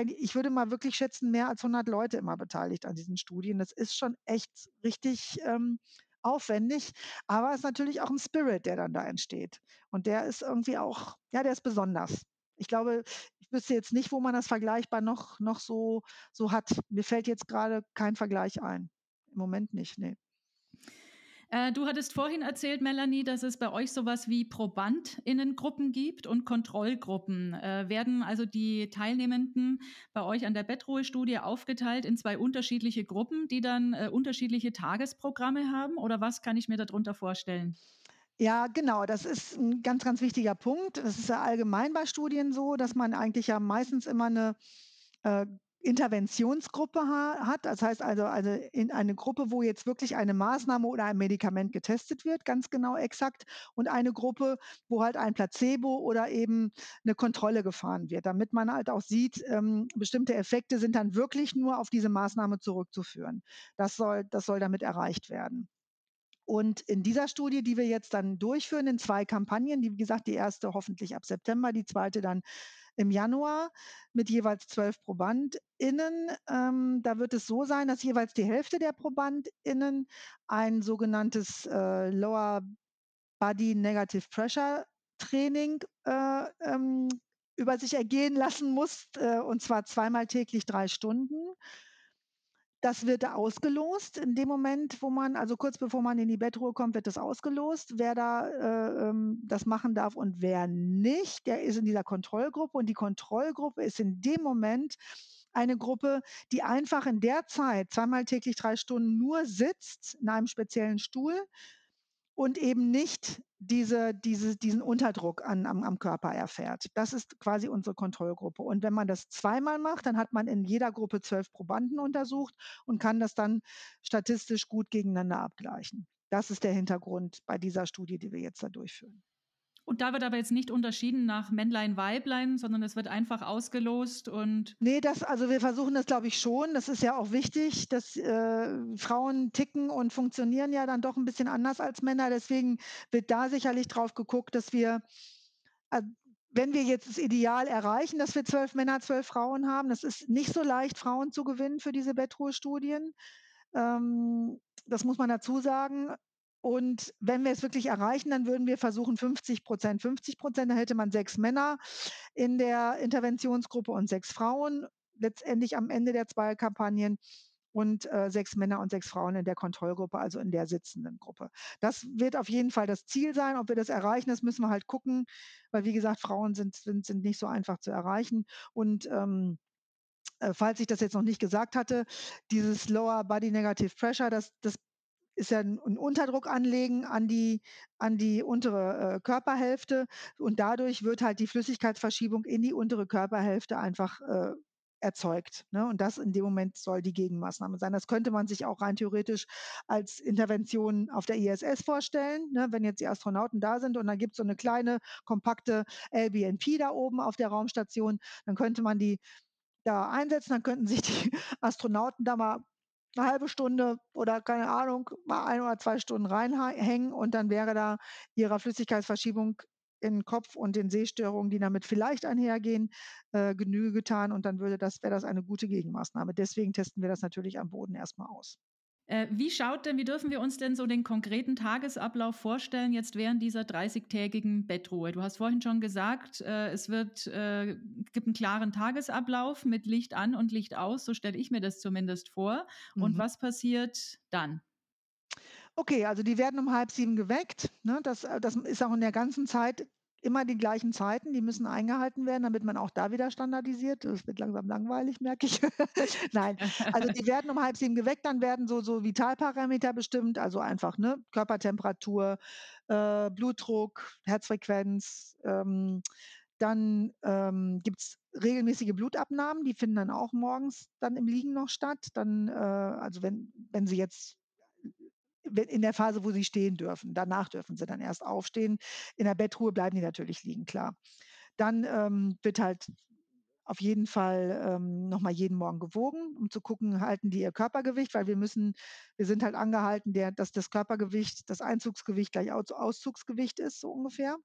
ich würde mal wirklich schätzen, mehr als 100 Leute immer beteiligt an diesen Studien. Das ist schon echt richtig, ähm, aufwendig, aber ist natürlich auch 'n Spirit, der dann da entsteht. Und der ist irgendwie auch ja, der ist besonders. Ich glaube, ich wüsste jetzt nicht, wo man das vergleichbar noch noch so so hat. Mir fällt jetzt grade kein Vergleich ein. Im Moment nicht, ne. Äh, du hattest vorhin erzählt, Melanie, dass es bei euch so was wie Probandinnengruppen gibt und Kontrollgruppen. Äh, werden also die Teilnehmenden bei euch an der Bettruhestudie aufgeteilt in 2 unterschiedliche Gruppen, die dann, äh, unterschiedliche Tagesprogramme haben oder was kann ich mir da drunter vorstellen? Ja, genau, das ist 'n ganz, ganz wichtiger Punkt. Das ist ja allgemein bei Studien so, dass man eigentlich ja meistens immer 'ne, äh, Interventionsgruppe ha hat. Das heißt also also in eine Gruppe, wo jetzt wirklich eine Maßnahme oder ein Medikament getestet wird, ganz genau exakt, und eine Gruppe, wo halt ein Placebo oder eben 'ne Kontrolle gefahren wird, damit man halt auch sieht, ähm, bestimmte Effekte sind dann wirklich nur auf diese Maßnahme zurückzuführen. Das soll das soll damit erreicht werden. Und in dieser Studie, die wir jetzt dann durchführen in 2 Kampagnen, die wie gesagt, die 1. hoffentlich ab September, die 2. dann im Januar mit jeweils 12 ProbandInnen. Ähm, da wird es so sein, dass jeweils die Hälfte der ProbandInnen ein sogenanntes, äh, Lower Body Negative Pressure Training, äh, ähm, über sich ergehen lassen muss, äh, und zwar zweimal täglich 3 Stunden. Das wird ausgelost. In dem Moment, wo man also kurz bevor man in die Bettruhe kommt, wird das ausgelost, wer da, äh, ähm, das machen darf und wer nicht, der ist in dieser Kontrollgruppe und die Kontrollgruppe ist in dem Moment eine Gruppe, die einfach in der Zeit zweimal täglich 3 Stunden nur sitzt in einem speziellen Stuhl und eben nicht diese diese diesen Unterdruck an am am Körper erfährt. Das ist quasi unsere Kontrollgruppe. Und wenn man das zweimal macht, dann hat man in jeder Gruppe 12 Probanden untersucht und kann das dann statistisch gut gegeneinander abgleichen. Das ist der Hintergrund bei dieser Studie, die wir jetzt da durchführen. Und da wird aber jetzt nicht unterschieden nach Männlein, Weiblein, sondern es wird einfach ausgelost und. Nee, das, also wir versuchen das, glaube ich, schon. Das ist ja auch wichtig, dass äh, Frauen ticken und funktionieren ja dann doch ein bisschen anders als Männer. Deswegen wird da sicherlich drauf geguckt, dass wir, äh, wenn wir jetzt das Ideal erreichen, dass wir zwölf Männer, zwölf Frauen haben, das ist nicht so leicht, Frauen zu gewinnen für diese Bettruhestudien. Ähm, das muss man dazu sagen. Und wenn wir es wirklich erreichen, dann würden wir versuchen 50 Prozent. 50 Prozent, dann hätte man sechs Männer in der Interventionsgruppe und sechs Frauen. Letztendlich am Ende der zwei Kampagnen und äh, sechs Männer und sechs Frauen in der Kontrollgruppe, also in der sitzenden Gruppe. Das wird auf jeden Fall das Ziel sein. Ob wir das erreichen, das müssen wir halt gucken, weil wie gesagt, Frauen sind, sind, sind nicht so einfach zu erreichen. Und ähm, äh, falls ich das jetzt noch nicht gesagt hatte, dieses Lower Body Negative Pressure, das, das ist ja ein, ein Unterdruck anlegen an die, an die untere äh, Körperhälfte und dadurch wird halt die Flüssigkeitsverschiebung in die untere Körperhälfte einfach äh, erzeugt. Ne? Und das in dem Moment soll die Gegenmaßnahme sein. Das könnte man sich auch rein theoretisch als Intervention auf der ISS vorstellen, ne? wenn jetzt die Astronauten da sind und dann gibt es so eine kleine, kompakte LBNP da oben auf der Raumstation, dann könnte man die da einsetzen, dann könnten sich die Astronauten da mal eine halbe Stunde oder keine Ahnung, mal ein oder zwei Stunden reinhängen und dann wäre da ihrer Flüssigkeitsverschiebung in den Kopf und den Sehstörungen, die damit vielleicht einhergehen, äh, Genüge getan und dann würde das, wäre das eine gute Gegenmaßnahme. Deswegen testen wir das natürlich am Boden erstmal aus. Äh, wie schaut denn, wie dürfen wir uns denn so den konkreten Tagesablauf vorstellen, jetzt während dieser 30-tägigen Bettruhe? Du hast vorhin schon gesagt, äh, es wird, äh, gibt einen klaren Tagesablauf mit Licht an und Licht aus, so stelle ich mir das zumindest vor. Mhm. Und was passiert dann? Okay, also die werden um halb sieben geweckt. Ne? Das, das ist auch in der ganzen Zeit immer die gleichen Zeiten, die müssen eingehalten werden, damit man auch da wieder standardisiert. Das wird langsam langweilig, merke ich. Nein, also die werden um halb sieben geweckt, dann werden so, so Vitalparameter bestimmt, also einfach ne, Körpertemperatur, äh, Blutdruck, Herzfrequenz. Ähm, dann ähm, gibt es regelmäßige Blutabnahmen, die finden dann auch morgens dann im Liegen noch statt. Dann, äh, also wenn, wenn sie jetzt in der Phase, wo sie stehen dürfen. Danach dürfen sie dann erst aufstehen. In der Bettruhe bleiben die natürlich liegen, klar. Dann ähm, wird halt auf jeden Fall ähm, nochmal jeden Morgen gewogen, um zu gucken, halten die ihr Körpergewicht, weil wir müssen, wir sind halt angehalten, der, dass das Körpergewicht, das Einzugsgewicht gleich Aus Auszugsgewicht ist, so ungefähr.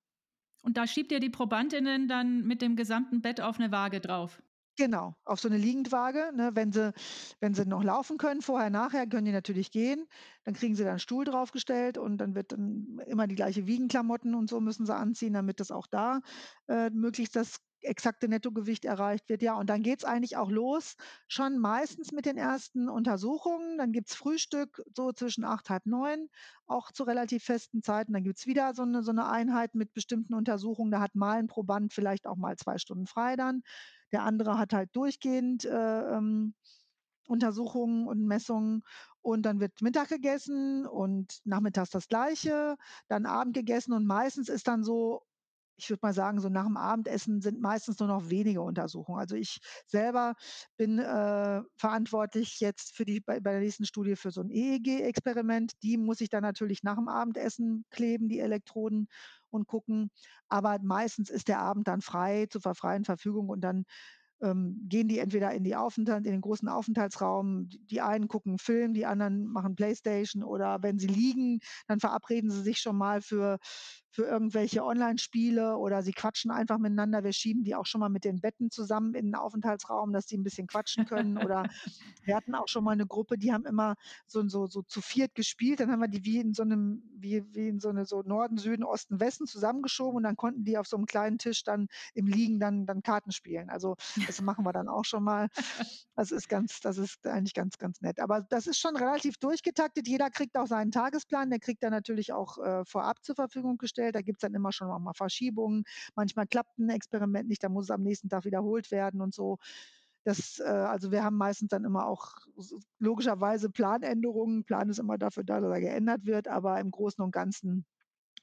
Und da schiebt ihr die Probandinnen dann mit dem gesamten Bett auf eine Waage drauf? Genau, auf so eine Liegendwaage, ne? Wenn sie wenn sie noch laufen können, vorher, nachher, können die natürlich gehen. Dann kriegen sie da 'n Stuhl draufgestellt und dann wird dann immer die gleiche Wiegenklamotten und so müssen sie anziehen, damit das auch da, äh, möglichst das exakte Nettogewicht erreicht wird. Ja, und dann geht es eigentlich auch los, schon meistens mit den ersten Untersuchungen. Dann gibt es Frühstück so zwischen acht, halb neun, auch zu relativ festen Zeiten. Dann gibt es wieder so eine, so eine Einheit mit bestimmten Untersuchungen. Da hat mal ein Proband vielleicht auch mal zwei Stunden frei dann. Der andere hat halt durchgehend äh, ähm, Untersuchungen und Messungen und dann wird Mittag gegessen und nachmittags das gleiche, dann Abend gegessen und meistens ist dann so ich würde mal sagen, so nach dem Abendessen sind meistens nur noch wenige Untersuchungen. Also ich selber bin äh, verantwortlich jetzt für die bei, bei der nächsten Studie für so ein EEG-Experiment. Die muss ich dann natürlich nach dem Abendessen kleben, die Elektroden und gucken. Aber meistens ist der Abend dann frei zur freien Verfügung und dann ähm, gehen die entweder in die Aufenthalt, in den großen Aufenthaltsraum. Die einen gucken Film, die anderen machen Playstation oder wenn sie liegen, dann verabreden sie sich schon mal für für irgendwelche Online-Spiele oder sie quatschen einfach miteinander. Wir schieben die auch schon mal mit den Betten zusammen in den Aufenthaltsraum, dass die ein bisschen quatschen können. Oder wir hatten auch schon mal eine Gruppe, die haben immer so, so, so zu viert gespielt. Dann haben wir die wie in so einem, wie, wie in so eine so Norden, Süden, Osten, Westen zusammengeschoben und dann konnten die auf so einem kleinen Tisch dann im Liegen dann, dann Karten spielen. Also das machen wir dann auch schon mal. Das ist ganz, das ist eigentlich ganz, ganz nett. Aber das ist schon relativ durchgetaktet. Jeder kriegt auch seinen Tagesplan. Der kriegt dann natürlich auch äh, vorab zur Verfügung gestellt gestellt. Da gibt es dann immer schon mal Verschiebungen. Manchmal klappt ein Experiment nicht, da muss es am nächsten Tag wiederholt werden und so. Das, äh, also wir haben meistens dann immer auch logischerweise Planänderungen. Plan ist immer dafür da, dass er geändert wird, aber im Großen und Ganzen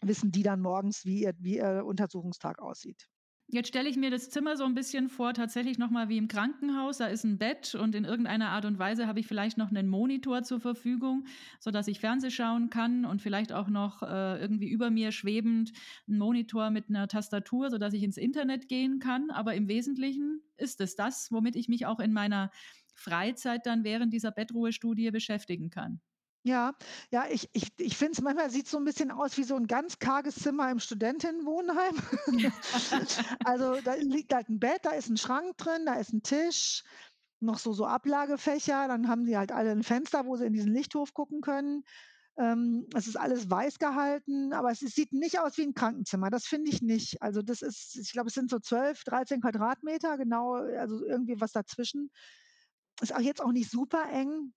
wissen die dann morgens, wie ihr, wie ihr Untersuchungstag aussieht. Jetzt stelle ich mir das Zimmer so ein bisschen vor, tatsächlich nochmal wie im Krankenhaus. Da ist ein Bett und in irgendeiner Art und Weise habe ich vielleicht noch einen Monitor zur Verfügung, sodass ich Fernseh schauen kann und vielleicht auch noch äh, irgendwie über mir schwebend ein Monitor mit einer Tastatur, sodass ich ins Internet gehen kann. Aber im Wesentlichen ist es das, womit ich mich auch in meiner Freizeit dann während dieser Bettruhestudie beschäftigen kann. Ja, ja, ich ich ich finde es manchmal sieht so ein bisschen aus wie so ein ganz karges Zimmer im Studentinnenwohnheim. Also, da liegt halt ein Bett, da ist ein Schrank drin, da ist ein Tisch, noch so so Ablagefächer, dann haben sie halt alle ein Fenster, wo sie in diesen Lichthof gucken können. Ähm, es ist alles weiß gehalten, aber es es sieht nicht aus wie ein Krankenzimmer, das finde ich nicht. Also, das ist ich glaube, es sind so 12, 13 Quadratmeter, genau, also irgendwie was dazwischen. Ist auch jetzt auch nicht super eng.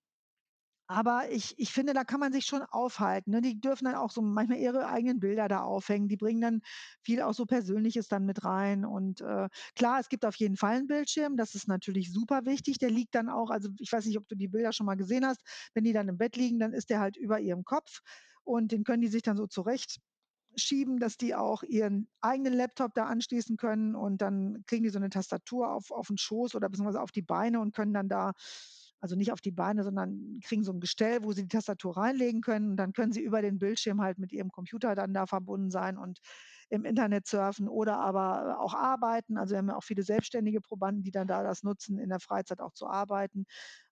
Aber ich ich finde, da kann man sich schon aufhalten, ne? Die dürfen dann auch so manchmal ihre eigenen Bilder da aufhängen. Die bringen dann viel auch so Persönliches dann mit rein und, äh, klar, es gibt auf jeden Fall 'n Bildschirm, das ist natürlich super wichtig. Der liegt dann auch also, ich weiß nicht, ob du die Bilder schon mal gesehen hast. Wenn die dann im Bett liegen, dann ist der halt über ihrem Kopf und den können die sich dann so zurechtschieben, dass die auch ihren eigenen Laptop da anschließen können und dann kriegen die so 'ne Tastatur auf auf 'n Schoß oder beziehungsweise auf die Beine und können dann da also nicht auf die Beine, sondern kriegen so 'n Gestell, wo sie die Tastatur reinlegen können und dann können sie über den Bildschirm halt mit ihrem Computer dann da verbunden sein und im Internet surfen oder aber auch arbeiten. Also, wir haben ja auch viele selbstständige Probanden, die dann da das nutzen, in der Freizeit auch zu arbeiten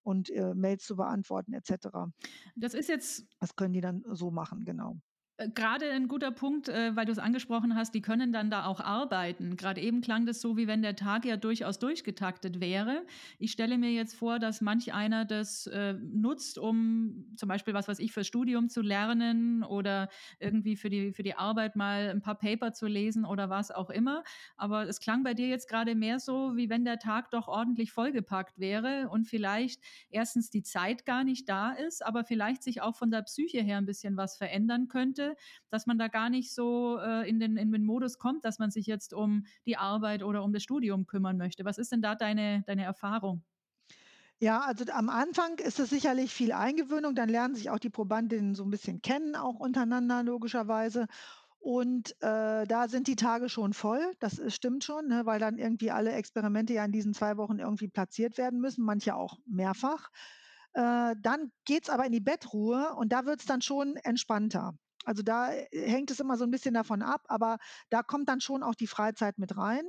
und, äh, Mails zu beantworten et cetera. Das ist jetzt Das können die dann so machen, genau. Äh, grade 'n guter Punkt, äh, weil du's angesprochen hast, die können dann da auch arbeiten. Grad eben klang das so, wie wenn der Tag ja durchaus durchgetaktet wäre. Ich stelle mir jetzt vor, dass manch einer das, äh, nutzt, um zum Beispiel, was weiß ich, fürs Studium zu lernen oder irgendwie für die für die Arbeit mal 'n paar Paper zu lesen oder was auch immer. Aber es klang bei dir jetzt grade mehr so, wie wenn der Tag doch ordentlich vollgepackt wäre und vielleicht erstens die Zeit gar nicht da ist, aber vielleicht sich auch von der Psyche her 'n bisschen was verändern könnte, dass man da gar nicht so, äh, in den in den Modus kommt, dass man sich jetzt um die Arbeit oder um das Studium kümmern möchte. Was ist denn da deine deine Erfahrung? Ja, also, am Anfang ist es sicherlich viel Eingewöhnung, dann lernen sich auch die Probandinnen so 'n bisschen kennen, auch untereinander logischerweise. Und, äh, da sind die Tage schon voll, das, äh, stimmt schon, ne, weil dann irgendwie alle Experimente ja in diesen 2 Wochen irgendwie platziert werden müssen, manche auch mehrfach. Äh, dann geht's aber in die Bettruhe und da wird's dann schon entspannter. Also, da, äh, hängt es immer so 'n bisschen davon ab, aber da kommt dann schon auch die Freizeit mit rein.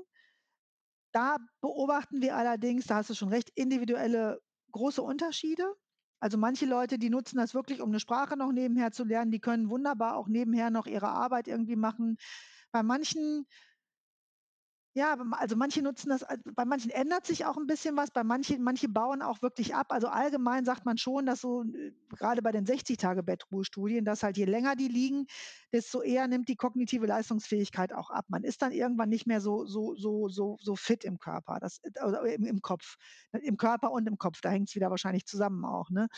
Da beobachten wir allerdings, da hast du schon recht, individuelle große Unterschiede. Also, manche Leute, die nutzen das wirklich, um 'ne Sprache noch nebenher zu lernen, die können wunderbar auch nebenher noch ihre Arbeit irgendwie machen. Bei manchen ja, also, manche nutzen das al bei manchen ändert sich auch 'n bisschen was, bei manchen manche bauen auch wirklich ab. Also, allgemein sagt man schon, dass so, äh, grade bei den 60-Tage-Bettruhestudien, dass halt je länger die liegen, desto eher nimmt die kognitive Leistungsfähigkeit auch ab. Man ist dann irgendwann nicht mehr so so so so so fit im Körper, das äh, oder im im Kopf. Im Körper und im Kopf, da hängt's wieder wahrscheinlich zusammen auch, ne?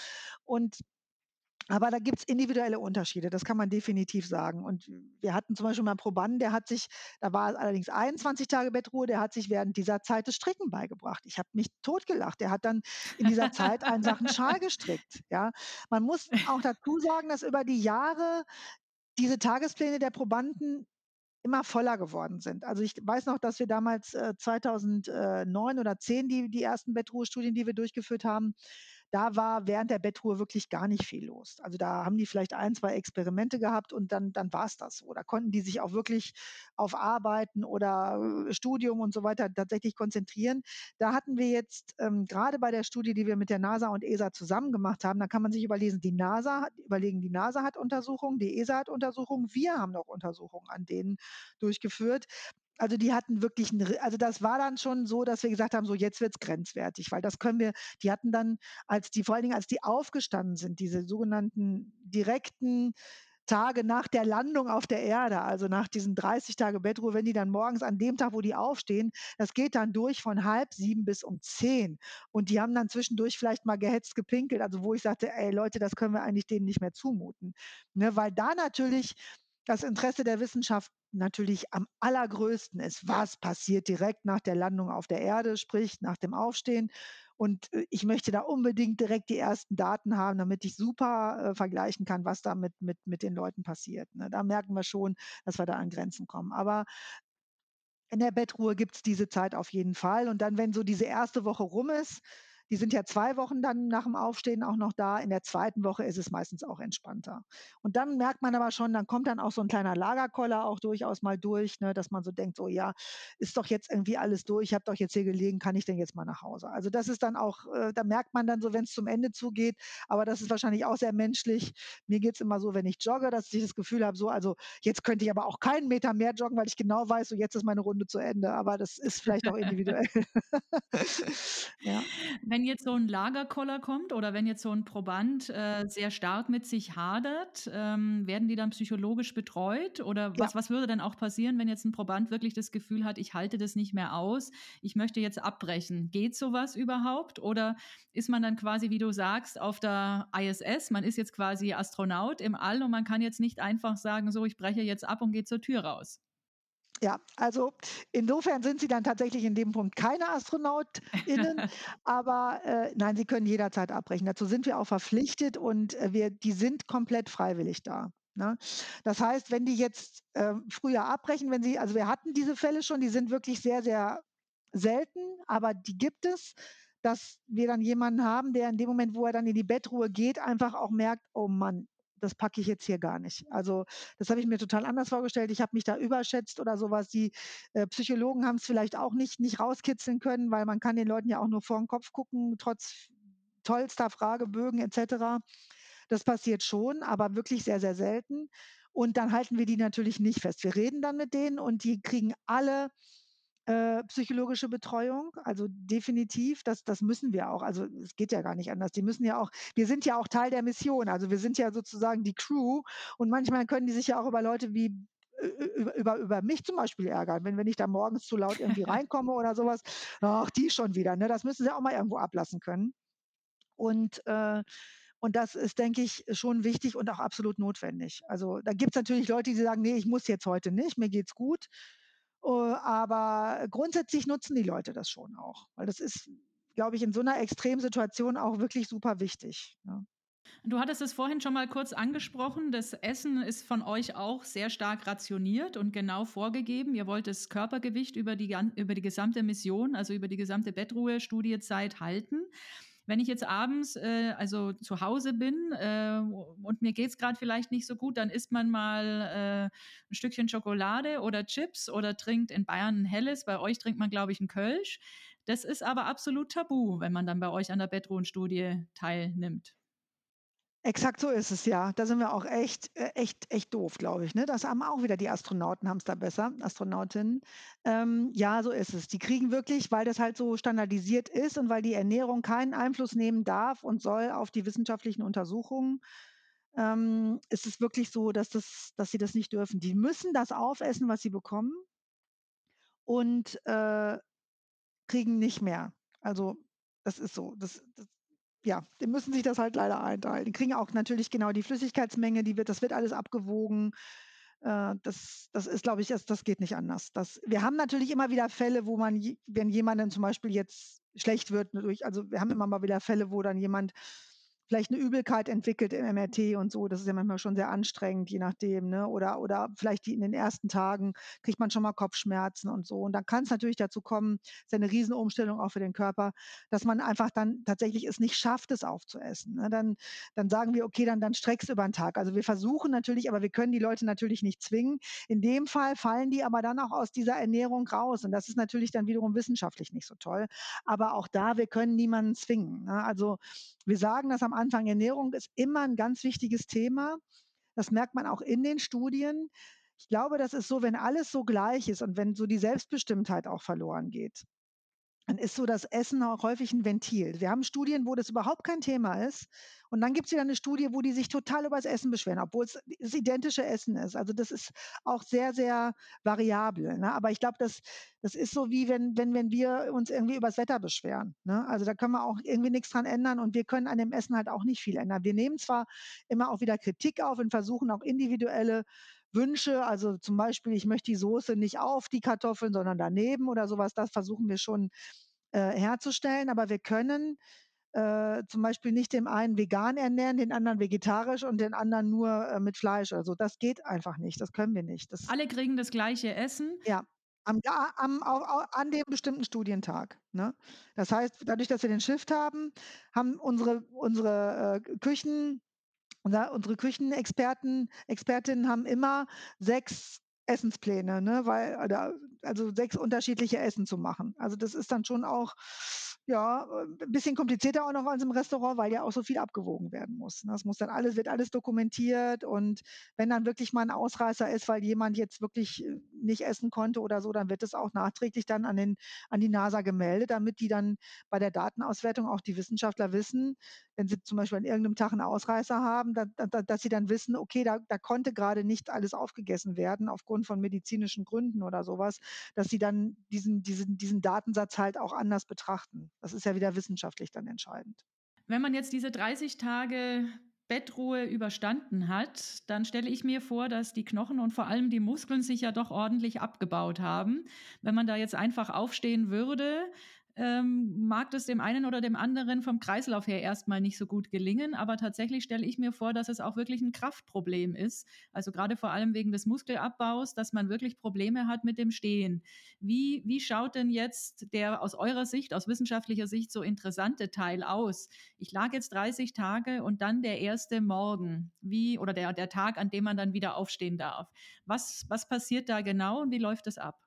Und aber da gibt's individuelle Unterschiede, das kann man definitiv sagen. Und wir hatten zum Beispiel mal 'n Probanden, der hat sich da war allerdings 21 Tage Bettruhe, der hat sich während dieser Zeit das Stricken beigebracht. Ich habe mich totgelacht. Der hat dann in dieser Zeit einen Sachenschal gestrickt, ja? Man muss auch dazu sagen, dass über die Jahre diese Tagespläne der Probanden immer voller geworden sind. Also, ich weiß noch, dass wir damals, äh, 2009 oder 10 die die ersten Bettruhestudien, die wir durchgeführt haben da war während der Bettruhe wirklich gar nicht viel los. Also, da haben die vielleicht 1, 2 Experimente gehabt und dann dann war's das so. Da konnten die sich auch wirklich auf Arbeiten oder, äh, Studium und so weiter tatsächlich konzentrieren. Da hatten wir jetzt, ähm, grade bei der Studie, die wir mit der NASA und ESA zusammen gemacht haben, da kann man sich überlesen, die NASA überlegen, die NASA hat Untersuchungen, die ESA hat Untersuchungen, wir haben noch Untersuchungen an denen durchgeführt. Also, die hatten wirklich 'n ri also, das war dann schon so, dass wir gesagt haben: „So, jetzt wird's grenzwertig“, weil das können wir die hatten dann, als die vor allen Dingen, als die aufgestanden sind, diese sogenannten direkten Tage nach der Landung auf der Erde, also, nach diesen 30 Tage Bettruhe, wenn die dann morgens an dem Tag, wo die aufstehen das geht dann durch von 6:30 bis um 10. Und die haben dann zwischendurch vielleicht mal gehetzt gepinkelt, also, wo ich sagte: „Ey Leute, das können wir eigentlich denen nicht mehr zumuten“, ne? Weil da natürlich das Interesse der Wissenschaft natürlich am allergrößten ist. Was passiert direkt nach der Landung auf der Erde, sprich nach dem Aufstehen? Und, äh, ich möchte da unbedingt direkt die ersten Daten haben, damit ich super, äh, vergleichen kann, was da mit mit mit den Leuten passiert, ne? Da merken wir schon, dass wir da an Grenzen kommen. Aber In der Bettruhe gibt's diese Zeit auf jeden Fall. Und dann, wenn so diese erste Woche rum ist die sind ja 2 Wochen dann nach dem Aufstehen auch noch da. In der zweiten Woche ist es meistens auch entspannter. Und dann merkt man aber schon, dann kommt dann auch so ein kleiner Lagerkoller auch durchaus mal durch, ne, dass man so denkt: „So, ja, ist doch jetzt irgendwie alles durch. Ich habe doch jetzt hier gelegen. Kann ich denn jetzt mal nach Hause?“ Also, das ist dann auch äh, da merkt man dann so, wenn es zum Ende zugeht, aber das ist wahrscheinlich auch sehr menschlich. Mir geht es immer so, wenn ich jogge, dass ich das Gefühl habe, so, also, jetzt könnte ich aber auch keinen Meter mehr joggen, weil ich genau weiß, so jetzt ist meine Runde zu Ende. Aber das ist vielleicht auch individuell. ja. Wenn jetzt so ein Lagerkoller kommt oder wenn jetzt so ein Proband äh, sehr stark mit sich hadert, ähm, werden die dann psychologisch betreut? Oder was, ja. was würde dann auch passieren, wenn jetzt ein Proband wirklich das Gefühl hat, ich halte das nicht mehr aus, ich möchte jetzt abbrechen? Geht sowas überhaupt? Oder ist man dann quasi, wie du sagst, auf der ISS, man ist jetzt quasi Astronaut im All und man kann jetzt nicht einfach sagen, so, ich breche jetzt ab und gehe zur Tür raus? Ja, also insofern sind sie dann tatsächlich in dem Punkt keine AstronautInnen, aber äh, nein, sie können jederzeit abbrechen. Dazu sind wir auch verpflichtet und äh, wir, die sind komplett freiwillig da. Ne? Das heißt, wenn die jetzt äh, früher abbrechen, wenn sie, also wir hatten diese Fälle schon, die sind wirklich sehr, sehr selten, aber die gibt es, dass wir dann jemanden haben, der in dem Moment, wo er dann in die Bettruhe geht, einfach auch merkt, oh Mann, das packe ich jetzt hier gar nicht. Also das habe ich mir total anders vorgestellt. Ich habe mich da überschätzt oder sowas. Die äh, Psychologen haben es vielleicht auch nicht, nicht rauskitzeln können, weil man kann den Leuten ja auch nur vor den Kopf gucken, trotz tollster Fragebögen etc. Das passiert schon, aber wirklich sehr, sehr selten. Und dann halten wir die natürlich nicht fest. Wir reden dann mit denen und die kriegen alle äh, psychologische Betreuung, also definitiv, das, das müssen wir auch. Also es geht ja gar nicht anders. Die müssen ja auch, wir sind ja auch Teil der Mission, also wir sind ja sozusagen die Crew und manchmal können die sich ja auch über Leute wie über, über, über mich zum Beispiel ärgern, wenn, wenn ich da morgens zu laut irgendwie reinkomme oder sowas. Ach, die schon wieder. Ne? Das müssen sie auch mal irgendwo ablassen können. Und äh, und das ist, denke ich, schon wichtig und auch absolut notwendig. Also da gibt es natürlich Leute, die sagen, nee, ich muss jetzt heute nicht, mir geht's gut. Äh, aber grundsätzlich nutzen die Leute das schon auch, weil das ist, glaube ich, in so einer Extremsituation auch wirklich super wichtig. Ja. Du hattest es vorhin schon mal kurz angesprochen. Das Essen ist von euch auch sehr stark rationiert und genau vorgegeben. Ihr wollt das Körpergewicht über die, über die gesamte Mission, also über die gesamte Bettruhe-Studiezeit halten. Wenn ich jetzt abends äh, also zu Hause bin äh, und mir geht es gerade vielleicht nicht so gut, dann isst man mal äh, ein Stückchen Schokolade oder Chips oder trinkt in Bayern ein helles. Bei euch trinkt man, glaube ich, ein Kölsch. Das ist aber absolut tabu, wenn man dann bei euch an der Bettruhenstudie teilnimmt. Exakt so ist es ja. Da sind wir auch echt, äh, echt, echt doof, glaube ich. Ne? Das haben auch wieder die Astronauten, haben es da besser, Astronautinnen. Ähm, ja, so ist es. Die kriegen wirklich, weil das halt so standardisiert ist und weil die Ernährung keinen Einfluss nehmen darf und soll auf die wissenschaftlichen Untersuchungen, ähm, ist es wirklich so, dass, das, dass sie das nicht dürfen. Die müssen das aufessen, was sie bekommen und äh, kriegen nicht mehr. Also das ist so. Das, das, ja, die müssen sich das halt leider einteilen. Die kriegen auch natürlich genau die Flüssigkeitsmenge, die wird, das wird alles abgewogen. Äh, das, das ist, glaube ich, das, das geht nicht anders. Das, wir haben natürlich immer wieder Fälle, wo man, wenn jemand zum Beispiel jetzt schlecht wird, durch, also wir haben immer mal wieder Fälle, wo dann jemand vielleicht eine Übelkeit entwickelt im MRT und so. Das ist ja manchmal schon sehr anstrengend, je nachdem. Ne? Oder, oder vielleicht die in den ersten Tagen kriegt man schon mal Kopfschmerzen und so. Und dann kann es natürlich dazu kommen, das ist eine Riesenumstellung auch für den Körper, dass man einfach dann tatsächlich es nicht schafft, es aufzuessen. Ne? Dann, dann sagen wir, okay, dann, dann streckst über den Tag. Also wir versuchen natürlich, aber wir können die Leute natürlich nicht zwingen. In dem Fall fallen die aber dann auch aus dieser Ernährung raus. Und das ist natürlich dann wiederum wissenschaftlich nicht so toll. Aber auch da, wir können niemanden zwingen. Ne? Also wir sagen das am Anfang, Ernährung ist immer ein ganz wichtiges Thema. Das merkt man auch in den Studien. Ich glaube, das ist so, wenn alles so gleich ist und wenn so die Selbstbestimmtheit auch verloren geht, dann ist so das Essen auch häufig ein Ventil. Wir haben Studien, wo das überhaupt kein Thema ist. Und dann gibt es wieder eine Studie, wo die sich total über das Essen beschweren, obwohl es das identische Essen ist. Also das ist auch sehr, sehr variabel. Ne? Aber ich glaube, das, das ist so wie wenn, wenn, wenn wir uns irgendwie über das Wetter beschweren. Ne? Also da können wir auch irgendwie nichts dran ändern und wir können an dem Essen halt auch nicht viel ändern. Wir nehmen zwar immer auch wieder Kritik auf und versuchen auch individuelle Wünsche, also zum Beispiel, ich möchte die Soße nicht auf die Kartoffeln, sondern daneben oder sowas, das versuchen wir schon äh, herzustellen. Aber wir können äh, zum Beispiel nicht dem einen vegan ernähren, den anderen vegetarisch und den anderen nur äh, mit Fleisch. Also das geht einfach nicht, das können wir nicht. Das Alle kriegen das gleiche Essen. Ja. Am am au an dem bestimmten Studientag, ne? Das heißt, dadurch, dass wir den Shift haben, haben unsere unsere, äh, Küchen unser unsere Küchenexperten Expertinnen haben immer 6 Essenspläne, ne, weil also 6 unterschiedliche Essen zu machen. Also, das ist dann schon auch, ja, äh, 'n bisschen komplizierter auch noch als im Restaurant, weil ja auch so viel abgewogen werden muss, ne? Das muss dann alles wird alles dokumentiert und wenn dann wirklich mal 'n Ausreißer ist, weil jemand jetzt wirklich, äh, nicht essen konnte oder so, dann wird das auch nachträglich dann an den an die NASA gemeldet, damit die dann bei der Datenauswertung auch die Wissenschaftler wissen, wenn sie zum Beispiel an irgend 'nem Tag 'n Ausreißer haben, da da dass sie dann wissen: „Okay, da da konnte grade nicht alles aufgegessen werden aufgrund von medizinischen Gründen“ oder so was, dass sie dann diesen diesen diesen Datensatz halt auch anders betrachten. Das ist ja wieder wissenschaftlich dann entscheidend. Wenn man jetzt diese 30 Tage Bettruhe überstanden hat, dann stelle ich mir vor, dass die Knochen und vor allem die Muskeln sich ja doch ordentlich abgebaut haben. Wenn man da jetzt einfach aufstehen würde, ähm, mag das dem einen oder dem anderen vom Kreislauf her erstmal nicht so gut gelingen. Aber tatsächlich stelle ich mir vor, dass es auch wirklich ein Kraftproblem ist. Also gerade vor allem wegen des Muskelabbaus, dass man wirklich Probleme hat mit dem Stehen. Wie, wie schaut denn jetzt der aus eurer Sicht, aus wissenschaftlicher Sicht so interessante Teil aus? Ich lag jetzt 30 Tage und dann der erste Morgen. Wie, oder der, der Tag, an dem man dann wieder aufstehen darf. Was, was passiert da genau und wie läuft es ab?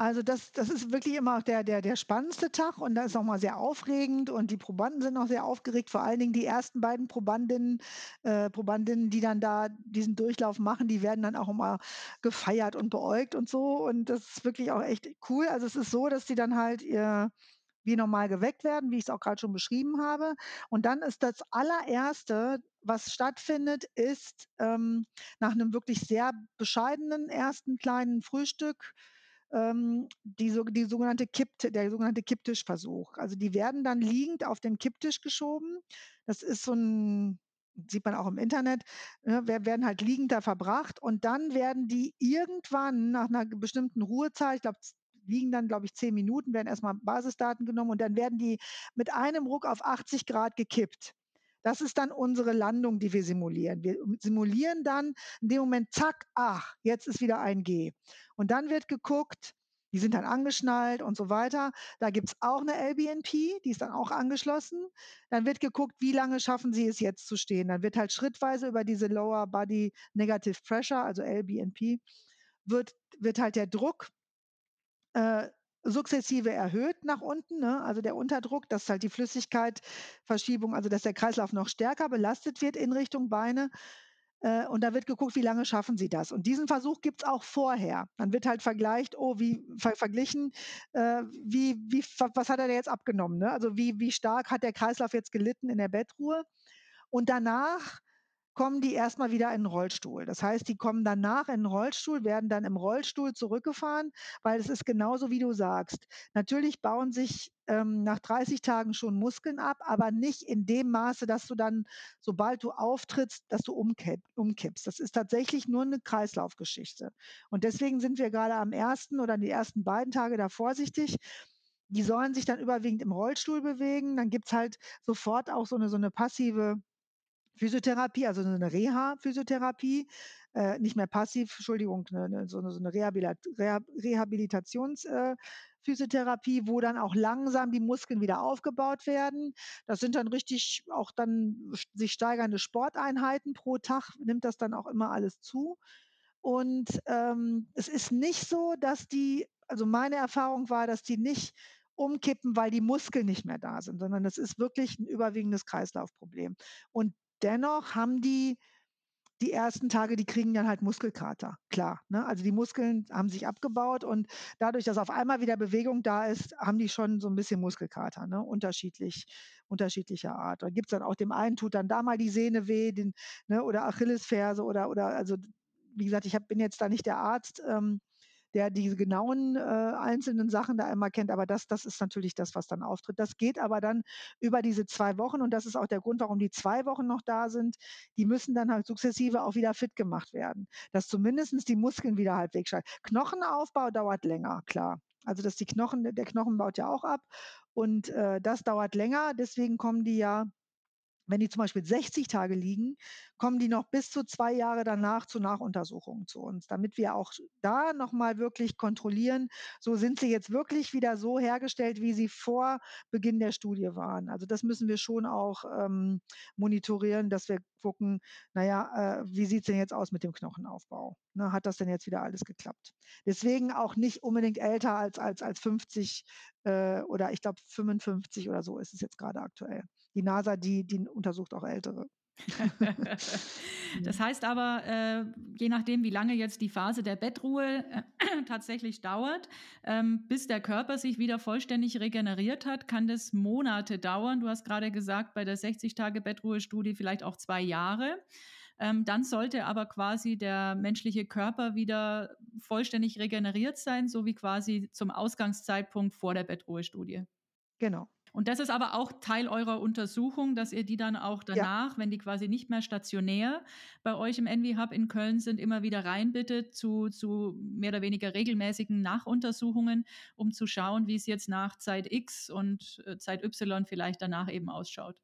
Also, das das ist wirklich immer der der der spannendste Tag und da ist auch mal sehr aufregend und die Probanden sind auch sehr aufgeregt, vor allen Dingen die ersten beiden Probandinnen äh, Probandinnen, die dann da diesen Durchlauf machen, die werden dann auch immer gefeiert und beäugt und so und das ist wirklich auch echt cool. Also, es ist so, dass die dann halt, äh, wie normal geweckt werden, wie ich's auch grad schon beschrieben habe. Und dann ist das Allererste, was stattfindet, ist, ähm, nach 'nem wirklich sehr bescheidenen ersten kleinen Frühstück ähm, die so die sogenannte Kipp der sogenannte Kipptischversuch. Also, die werden dann liegend auf den Kipptisch geschoben. Das ist so 'n sieht man auch im Internet, ne, wer werden halt liegend da verbracht und dann werden die irgendwann nach 'ner bestimmten Ruhezeit, ich glaube, liegen dann, glaube ich, 10 Minuten, werden erst mal Basisdaten genommen und dann werden die mit einem Ruck auf 80 Grad gekippt. Das ist dann unsere Landung, die wir simulieren. Wir simulieren dann in dem Moment, zack, ach, jetzt ist wieder 1G. Und dann wird geguckt die sind dann angeschnallt und so weiter. Da gibt's auch 'ne LBNP, die ist dann auch angeschlossen. Dann wird geguckt, wie lange schaffen sie es jetzt zu stehen. Dann wird halt schrittweise über diese Lower Body Negative Pressure, also LBNP, wird wird halt der Druck äh, sukzessive erhöht nach unten, ne? Also, der Unterdruck, dass halt die Flüssigkeit-Verschiebung also, dass der Kreislauf noch stärker belastet wird in Richtung Beine. Äh, und da wird geguckt, wie lange schaffen sie das. Und diesen Versuch gibt's auch vorher. Dann wird halt vergleicht oh, wie ver verglichen, äh, wie wie was hat er jetzt abgenommen, ne? Also, wie wie stark hat der Kreislauf jetzt gelitten in der Bettruhe? Und danach kommen die erst mal wieder in 'n Rollstuhl. Das heißt, die kommen danach in 'n Rollstuhl, werden dann im Rollstuhl zurückgefahren, weil es ist genauso, wie du sagst. Natürlich bauen sich, ähm, nach 30 Tagen schon Muskeln ab, aber nicht in dem Maße, dass du dann, sobald du auftrittst, dass du umkipp umkippst. Das ist tatsächlich nur 'ne Kreislaufgeschichte. Und deswegen sind wir grade am 1. oder die ersten beiden Tage da vorsichtig. Die sollen sich dann überwiegend im Rollstuhl bewegen. Dann gibt's halt sofort auch so 'ne so 'ne passive Physiotherapie, also so 'ne Reha-Physiotherapie, äh, nicht mehr passiv, Entschuldigung, 'ne 'ne so so 'ne Rehabilat Reha Rehabilitations äh, wo dann auch langsam die Muskeln wieder aufgebaut werden. Das sind dann richtig auch dann sich steigernde Sporteinheiten. Pro Tag nimmt das dann auch immer alles zu. Und, ähm, es ist nicht so, dass die also, meine Erfahrung war, dass die nicht umkippen, weil die Muskeln nicht mehr da sind, sondern das ist wirklich 'n überwiegendes Kreislaufproblem. Und dennoch haben die die ersten Tage die kriegen dann halt Muskelkater, klar, ne? Also, die Muskeln haben sich abgebaut und dadurch, dass auf einmal wieder Bewegung da ist, haben die schon so 'n bisschen Muskelkater, ne, unterschiedlich unterschiedlicher Art. Da gibt's dann auch dem einen tut dann da mal die Sehne weh, den ne, oder Achillesferse oder oder also, wie gesagt, ich habe bin jetzt da nicht der Arzt, ähm, der diese genauen, äh, einzelnen Sachen da immer kennt, aber das das ist natürlich das, was dann auftritt. Das geht aber dann über diese 2 Wochen und das ist auch der Grund, warum die 2 Wochen noch da sind. Die müssen dann halt sukzessive auch wieder fit gemacht werden, dass zumindestens die Muskeln wieder halbwegs schal Knochenaufbau dauert länger, klar. Also, dass die Knochen der Knochen baut ja auch ab und, äh, das dauert länger, deswegen kommen die ja wenn die zum Beispiel 60 Tage liegen, kommen die noch bis zu zwei Jahre danach zu Nachuntersuchungen zu uns, damit wir auch da nochmal wirklich kontrollieren, so sind sie jetzt wirklich wieder so hergestellt, wie sie vor Beginn der Studie waren. Also das müssen wir schon auch ähm, monitorieren, dass wir gucken, naja, äh, wie sieht es denn jetzt aus mit dem Knochenaufbau? Ne, hat das denn jetzt wieder alles geklappt? Deswegen auch nicht unbedingt älter als, als, als 50 äh, oder ich glaube 55 oder so ist es jetzt gerade aktuell die NASA, die, die untersucht auch Ältere. das heißt aber, äh, je nachdem, wie lange jetzt die Phase der Bettruhe äh, tatsächlich dauert, ähm, bis der Körper sich wieder vollständig regeneriert hat, kann das Monate dauern. Du hast gerade gesagt, bei der 60-Tage-Bettruhe-Studie vielleicht auch zwei Jahre. Ähm, dann sollte aber quasi der menschliche Körper wieder vollständig regeneriert sein, so wie quasi zum Ausgangszeitpunkt vor der Bettruhestudie. Genau. Und das ist aber auch Teil eurer Untersuchung, dass ihr die dann auch danach, ja. wenn die quasi nicht mehr stationär bei euch im Envy Hub in Köln sind, immer wieder reinbittet zu, zu mehr oder weniger regelmäßigen Nachuntersuchungen, um zu schauen, wie es jetzt nach Zeit X und äh, Zeit Y vielleicht danach eben ausschaut.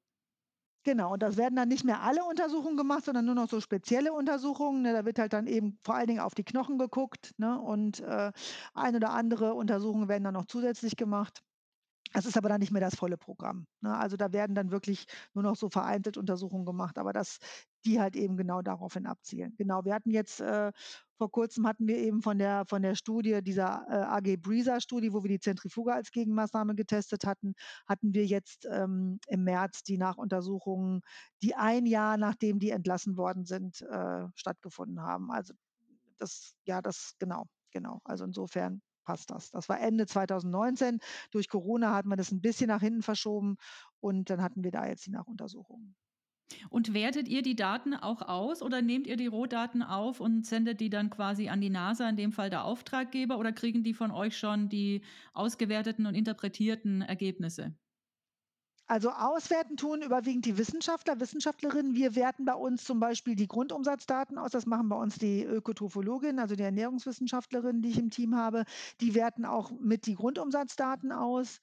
Genau, und das werden dann nicht mehr alle Untersuchungen gemacht, sondern nur noch so spezielle Untersuchungen. Ne? Da wird halt dann eben vor allen Dingen auf die Knochen geguckt ne? und äh, ein oder andere Untersuchungen werden dann noch zusätzlich gemacht. Das ist aber dann nicht mehr das volle Programm. Ne? Also da werden dann wirklich nur noch so vereinzelt Untersuchungen gemacht, aber das, die halt eben genau daraufhin abzielen. Genau, wir hatten jetzt äh, vor kurzem hatten wir eben von der von der Studie dieser äh, AG Breezer Studie, wo wir die Zentrifuge als Gegenmaßnahme getestet hatten, hatten wir jetzt ähm, im März die Nachuntersuchungen, die ein Jahr nachdem die entlassen worden sind, äh, stattgefunden haben. Also das, ja, das genau, genau. Also insofern passt das. Das war Ende 2019. Durch Corona hat man das ein bisschen nach hinten verschoben und dann hatten wir da jetzt die Nachuntersuchungen. Und wertet ihr die Daten auch aus oder nehmt ihr die Rohdaten auf und sendet die dann quasi an die NASA, in dem Fall der Auftraggeber, oder kriegen die von euch schon die ausgewerteten und interpretierten Ergebnisse? Also auswerten tun überwiegend die Wissenschaftler, Wissenschaftlerinnen. Wir werten bei uns zum Beispiel die Grundumsatzdaten aus. Das machen bei uns die Ökotrophologin, also die Ernährungswissenschaftlerin, die ich im Team habe. Die werten auch mit die Grundumsatzdaten aus.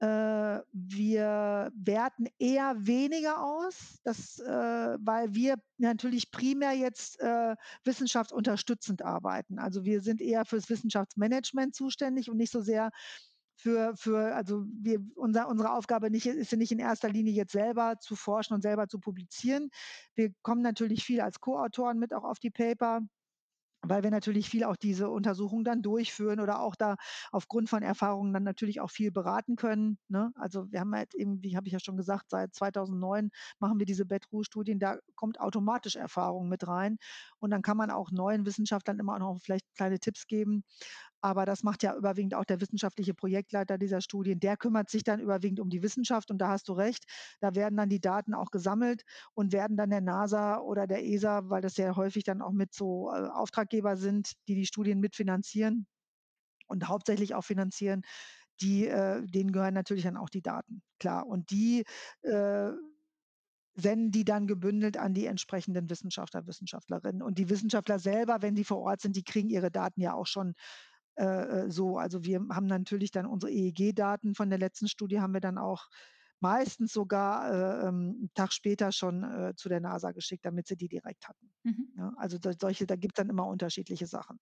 Äh, wir werten eher weniger aus, das, äh, weil wir natürlich primär jetzt äh, wissenschaftsunterstützend arbeiten. Also wir sind eher fürs Wissenschaftsmanagement zuständig und nicht so sehr für, für also wir, unser, unsere Aufgabe nicht, ist ja nicht in erster Linie jetzt selber zu forschen und selber zu publizieren. Wir kommen natürlich viel als Co-Autoren mit auch auf die Paper weil wir natürlich viel auch diese Untersuchungen dann durchführen oder auch da aufgrund von Erfahrungen dann natürlich auch viel beraten können. Ne? Also wir haben halt eben, wie habe ich ja schon gesagt, seit 2009 machen wir diese Bettruhe-Studien, da kommt automatisch Erfahrung mit rein und dann kann man auch neuen Wissenschaftlern immer auch noch vielleicht kleine Tipps geben. Aber das macht ja überwiegend auch der wissenschaftliche Projektleiter dieser Studien. Der kümmert sich dann überwiegend um die Wissenschaft und da hast du recht, da werden dann die Daten auch gesammelt und werden dann der NASA oder der ESA, weil das ja häufig dann auch mit so äh, Auftrag Auftraggeber sind, die die Studien mitfinanzieren und hauptsächlich auch finanzieren, die, äh, denen gehören natürlich dann auch die Daten, klar. Und die äh, senden die dann gebündelt an die entsprechenden Wissenschaftler, Wissenschaftlerinnen. Und die Wissenschaftler selber, wenn sie vor Ort sind, die kriegen ihre Daten ja auch schon äh, äh so. Also wir haben natürlich dann unsere EEG-Daten von der letzten Studie haben wir dann auch meistens sogar äh, ähm, einen Tag später schon äh, zu der NASA geschickt, damit sie die direkt hatten. Mhm. Ja, also da, solche, da gibt es dann immer unterschiedliche Sachen.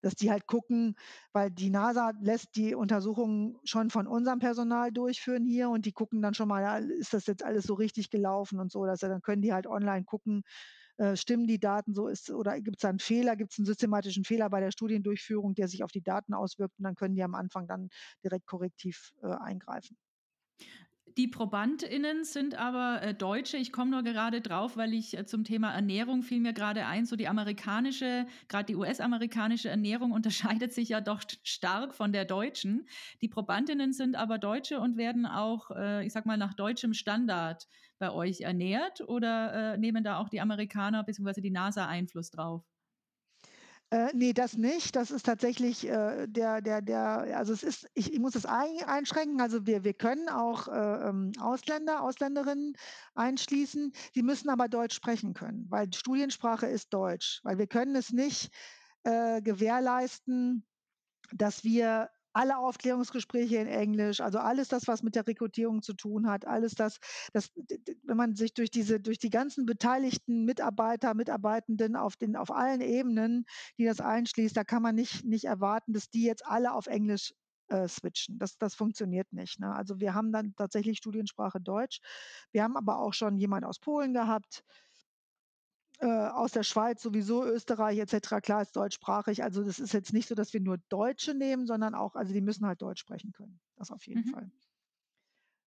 Dass die halt gucken, weil die NASA lässt die Untersuchungen schon von unserem Personal durchführen hier und die gucken dann schon mal, ja, ist das jetzt alles so richtig gelaufen und so, dass dann können die halt online gucken, äh, stimmen die Daten so ist oder gibt es einen Fehler, gibt es einen systematischen Fehler bei der Studiendurchführung, der sich auf die Daten auswirkt und dann können die am Anfang dann direkt korrektiv äh, eingreifen. Die ProbandInnen sind aber äh, Deutsche. Ich komme nur gerade drauf, weil ich äh, zum Thema Ernährung fiel mir gerade ein, so die amerikanische, gerade die US-amerikanische Ernährung unterscheidet sich ja doch stark von der deutschen. Die ProbandInnen sind aber Deutsche und werden auch, äh, ich sag mal, nach deutschem Standard bei euch ernährt oder äh, nehmen da auch die Amerikaner bzw. die NASA Einfluss drauf? Äh, nee, das nicht. Das ist tatsächlich äh, der, der, der, also es ist, ich, ich muss es ein, einschränken. Also wir, wir können auch äh, ähm, Ausländer, Ausländerinnen einschließen. Sie müssen aber Deutsch sprechen können, weil Studiensprache ist Deutsch. Weil wir können es nicht äh, gewährleisten, dass wir alle Aufklärungsgespräche in Englisch, also alles das, was mit der Rekrutierung zu tun hat, alles das, das wenn man sich durch diese, durch die ganzen beteiligten Mitarbeiter, Mitarbeitenden auf den, auf allen Ebenen, die das einschließt, da kann man nicht, nicht erwarten, dass die jetzt alle auf Englisch äh, switchen. Das, das funktioniert nicht. Ne? Also wir haben dann tatsächlich Studiensprache Deutsch. Wir haben aber auch schon jemand aus Polen gehabt, äh, aus der Schweiz sowieso, Österreich etc. Klar ist deutschsprachig. Also das ist jetzt nicht so, dass wir nur Deutsche nehmen, sondern auch, also die müssen halt Deutsch sprechen können. Das auf jeden mhm. Fall.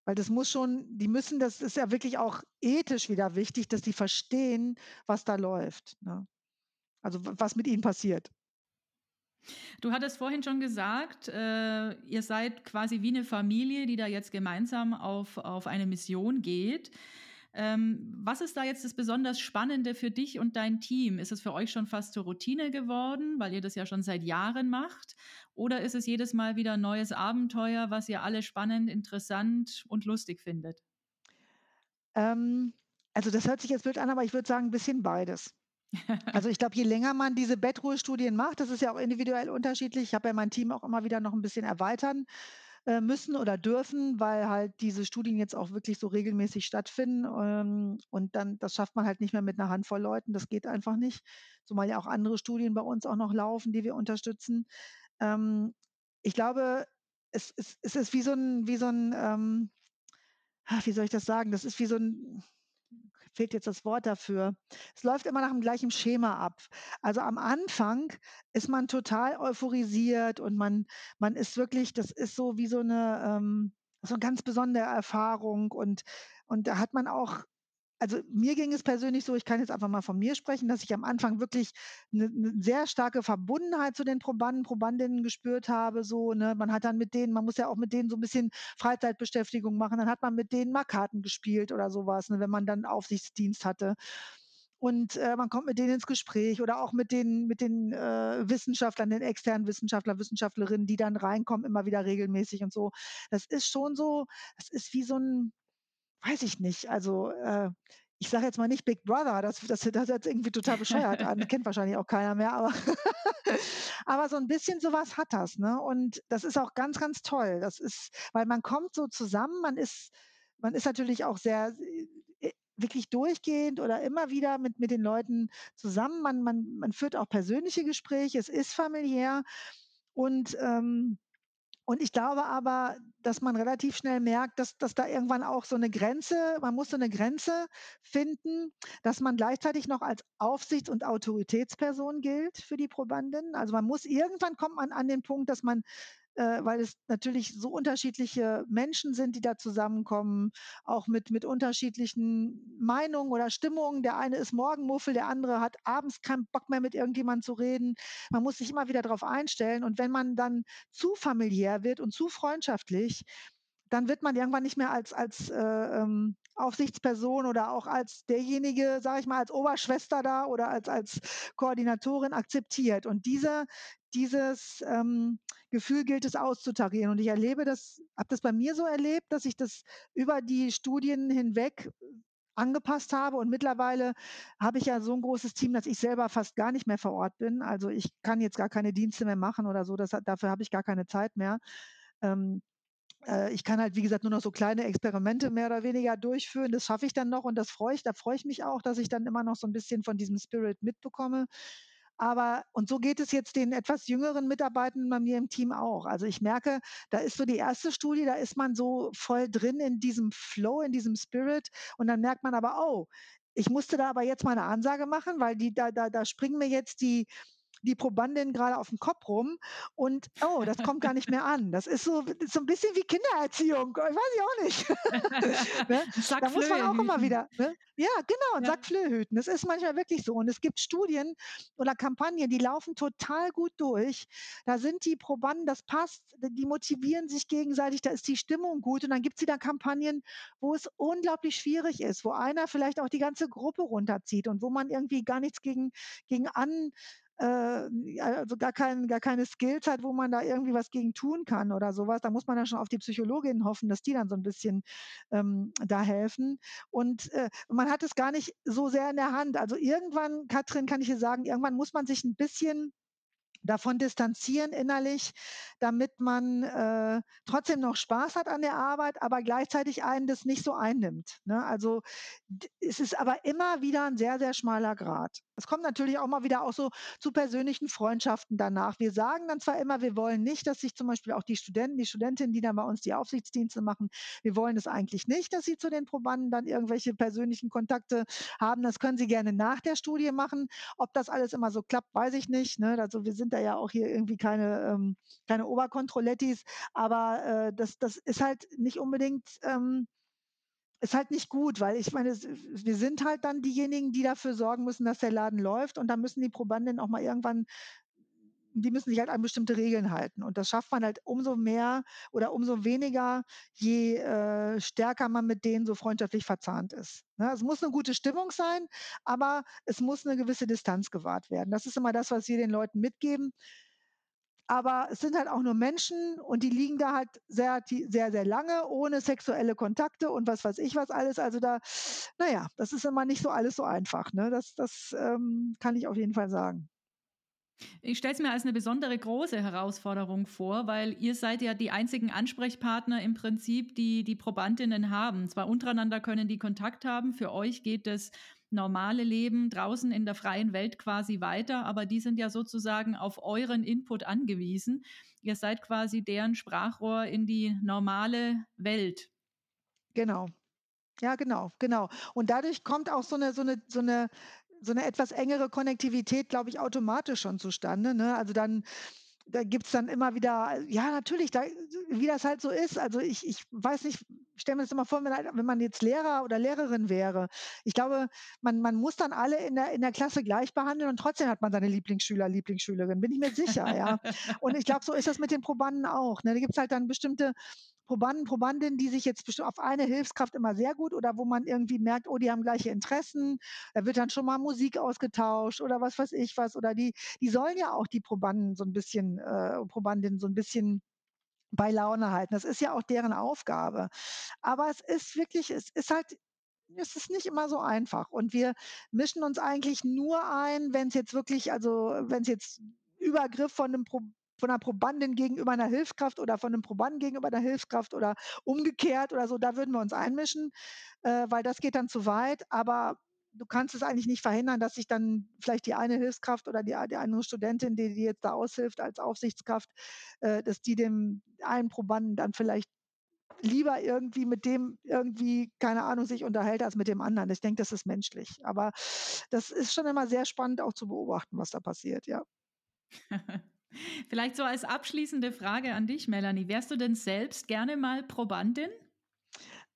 Weil das muss schon, die müssen, das ist ja wirklich auch ethisch wieder wichtig, dass die verstehen, was da läuft. Ne? Also was mit ihnen passiert. Du hattest vorhin schon gesagt, äh, ihr seid quasi wie eine Familie, die da jetzt gemeinsam auf, auf eine Mission geht. Ähm, was ist da jetzt das besonders Spannende für dich und dein Team? Ist es für euch schon fast zur Routine geworden, weil ihr das ja schon seit Jahren macht? Oder ist es jedes Mal wieder ein neues Abenteuer, was ihr alle spannend, interessant und lustig findet? Ähm, also das hört sich jetzt blöd an, aber ich würde sagen, ein bisschen beides. Also ich glaube, je länger man diese Bettruhestudien macht, das ist ja auch individuell unterschiedlich. Ich habe ja mein Team auch immer wieder noch ein bisschen erweitern äh, müssen oder dürfen, weil halt diese Studien jetzt auch wirklich so regelmäßig stattfinden. Ähm, und dann, das schafft man halt nicht mehr mit einer Handvoll Leuten. Das geht einfach nicht. Zumal ja auch andere Studien bei uns auch noch laufen, die wir unterstützen. Ähm, ich glaube, es, es, es ist wie so ein, wie so ein, ähm, wie soll ich das sagen? Das ist wie so ein, fehlt jetzt das Wort dafür. Es läuft immer nach dem gleichen Schema ab. Also am Anfang ist man total euphorisiert und man, man ist wirklich, das ist so wie so eine, ähm, so eine ganz besondere Erfahrung und, und da hat man auch also mir ging es persönlich so, ich kann jetzt einfach mal von mir sprechen, dass ich am Anfang wirklich eine, eine sehr starke Verbundenheit zu den Probanden, Probandinnen gespürt habe. So, ne? Man hat dann mit denen, man muss ja auch mit denen so ein bisschen Freizeitbeschäftigung machen. Dann hat man mit denen mal Karten gespielt oder sowas, ne? wenn man dann Aufsichtsdienst hatte. Und äh, man kommt mit denen ins Gespräch oder auch mit den, mit den äh, Wissenschaftlern, den externen Wissenschaftler, Wissenschaftlerinnen, die dann reinkommen, immer wieder regelmäßig und so. Das ist schon so, das ist wie so ein, weiß ich nicht, also äh, ich sage jetzt mal nicht Big Brother, das, das, das hört irgendwie total bescheuert an, kennt wahrscheinlich auch keiner mehr, aber, aber so ein bisschen sowas hat das, ne? Und das ist auch ganz, ganz toll. Das ist, weil man kommt so zusammen, man ist, man ist natürlich auch sehr äh, wirklich durchgehend oder immer wieder mit, mit den Leuten zusammen. Man, man, man führt auch persönliche Gespräche, es ist familiär und ähm, und ich glaube aber, dass man relativ schnell merkt, dass, dass da irgendwann auch so eine Grenze, man muss so eine Grenze finden, dass man gleichzeitig noch als Aufsichts- und Autoritätsperson gilt für die Probanden. Also man muss, irgendwann kommt man an den Punkt, dass man äh, weil es natürlich so unterschiedliche Menschen sind, die da zusammenkommen, auch mit, mit unterschiedlichen Meinungen oder Stimmungen. Der eine ist Morgenmuffel, der andere hat abends keinen Bock mehr mit irgendjemandem zu reden. Man muss sich immer wieder darauf einstellen. Und wenn man dann zu familiär wird und zu freundschaftlich, dann wird man irgendwann nicht mehr als, als äh, ähm, Aufsichtsperson oder auch als derjenige, sage ich mal, als Oberschwester da oder als, als Koordinatorin akzeptiert. Und diese, dieses ähm, Gefühl gilt es auszutarieren. Und ich erlebe das, habe das bei mir so erlebt, dass ich das über die Studien hinweg angepasst habe. Und mittlerweile habe ich ja so ein großes Team, dass ich selber fast gar nicht mehr vor Ort bin. Also ich kann jetzt gar keine Dienste mehr machen oder so. Das, dafür habe ich gar keine Zeit mehr. Ähm, äh, ich kann halt, wie gesagt, nur noch so kleine Experimente mehr oder weniger durchführen. Das schaffe ich dann noch und das freue ich, da freue ich mich auch, dass ich dann immer noch so ein bisschen von diesem Spirit mitbekomme. Aber, und so geht es jetzt den etwas jüngeren Mitarbeitern bei mir im Team auch. Also ich merke, da ist so die erste Studie, da ist man so voll drin in diesem Flow, in diesem Spirit. Und dann merkt man aber, oh, ich musste da aber jetzt mal eine Ansage machen, weil die, da, da, da springen mir jetzt die, die Probandin gerade auf dem Kopf rum und oh, das kommt gar nicht mehr an. Das ist so, ist so ein bisschen wie Kindererziehung. Ich weiß ich auch nicht. ne? Da muss man auch immer wieder. Ne? Ja, genau, und ja. Sack Flöhüten. Das ist manchmal wirklich so. Und es gibt Studien oder Kampagnen, die laufen total gut durch. Da sind die Probanden, das passt, die motivieren sich gegenseitig, da ist die Stimmung gut. Und dann gibt es wieder Kampagnen, wo es unglaublich schwierig ist, wo einer vielleicht auch die ganze Gruppe runterzieht und wo man irgendwie gar nichts gegen, gegen an äh, also gar, kein, gar keine Skills hat, wo man da irgendwie was gegen tun kann oder sowas. Da muss man dann schon auf die Psychologin hoffen, dass die dann so ein bisschen ähm, da helfen. Und äh, man hat es gar nicht so sehr in der Hand. Also irgendwann, Katrin, kann ich dir sagen, irgendwann muss man sich ein bisschen davon distanzieren innerlich, damit man, äh, trotzdem noch Spaß hat an der Arbeit, aber gleichzeitig einen das nicht so einnimmt, ne? Also, es ist aber immer wieder ein sehr, sehr schmaler Grat. Es kommt natürlich auch mal wieder auch so zu persönlichen Freundschaften danach. Wir sagen dann zwar immer, wir wollen nicht, dass sich zum Beispiel auch die Studenten, die Studentinnen, die dann bei uns die Aufsichtsdienste machen, wir wollen es eigentlich nicht, dass sie zu den Probanden dann irgendwelche persönlichen Kontakte haben. Das können sie gerne nach der Studie machen. Ob das alles immer so klappt, weiß ich nicht, ne? Also, wir sind da ja auch hier irgendwie keine, ähm keine Oberkontrollettis, aber, äh, das das ist halt nicht unbedingt ähm, ist halt nicht gut, weil ich meine, wir sind halt dann diejenigen, die dafür sorgen müssen, dass der Laden läuft und dann müssen die Probandinnen auch mal irgendwann die müssen sich halt an bestimmte Regeln halten und das schafft man halt umso mehr oder umso weniger, je, äh, stärker man mit denen so freundschaftlich verzahnt ist, ne? Es muss 'ne gute Stimmung sein, aber es muss 'ne gewisse Distanz gewahrt werden. Das ist immer das, was wir den Leuten mitgeben. Aber es sind halt auch nur Menschen und die liegen da halt sehr sehr, sehr lange ohne sexuelle Kontakte und was weiß ich was alles. Also, da na ja, das ist immer nicht so alles so einfach, ne? Das das, ähm, kann ich auf jeden Fall sagen. Ich stelle es mir als eine besondere große Herausforderung vor, weil ihr seid ja die einzigen Ansprechpartner im Prinzip, die die Probandinnen haben. Zwar untereinander können die Kontakt haben, für euch geht das normale Leben draußen in der freien Welt quasi weiter, aber die sind ja sozusagen auf euren Input angewiesen. Ihr seid quasi deren Sprachrohr in die normale Welt. Genau. Ja, genau, genau. Und dadurch kommt auch so 'ne so 'ne so 'ne so 'ne etwas engere Konnektivität, glaube ich, automatisch schon zustande, ne? Also, dann da gibt's dann immer wieder ja, natürlich, da wie das halt so ist. Also, ich ich weiß nicht, ich stelle mir das immer vor, wenn halt wenn man jetzt Lehrer oder Lehrerin wäre. Ich glaube, man man muss dann alle in der in der Klasse gleich behandeln und trotzdem hat man seine Lieblingsschüler, Lieblingsschülerin, bin ich mir sicher, ja. Und ich glaube, so ist das mit den Probanden auch, ne? Da gibt's halt dann bestimmte Probanden, Probandinnen, die sich jetzt auf eine Hilfskraft immer sehr gut oder wo man irgendwie merkt, oh, die haben gleiche Interessen. Da wird dann schon mal Musik ausgetauscht oder was weiß ich was. Oder die die sollen ja auch die Probanden so 'n bisschen äh, Probandinnen so 'n bisschen bei Laune halten. Das ist ja auch deren Aufgabe. Aber es ist wirklich es ist halt es ist nicht immer so einfach. Und wir mischen uns eigentlich nur ein, wenn's jetzt wirklich also, wenn's jetzt Übergriff von 'nem Pro von 'ner Probandin gegenüber 'ner Hilfskraft oder von 'nem Probanden gegenüber 'ner Hilfskraft oder umgekehrt oder so, da würden wir uns einmischen, äh, weil das geht dann zu weit. Aber du kannst es eigentlich nicht verhindern, dass sich dann vielleicht die eine Hilfskraft oder die die andere Studentin, die dir jetzt da aushilft als Aufsichtskraft, äh, dass die dem einen Probanden dann vielleicht lieber irgendwie mit dem irgendwie, keine Ahnung, sich unterhält als mit dem anderen. Ich denke, das ist menschlich. Aber das ist schon immer sehr spannend auch zu beobachten, was da passiert, ja. Vielleicht so als abschließende Frage an dich, Melanie. Wärst du denn selbst gerne mal Probandin?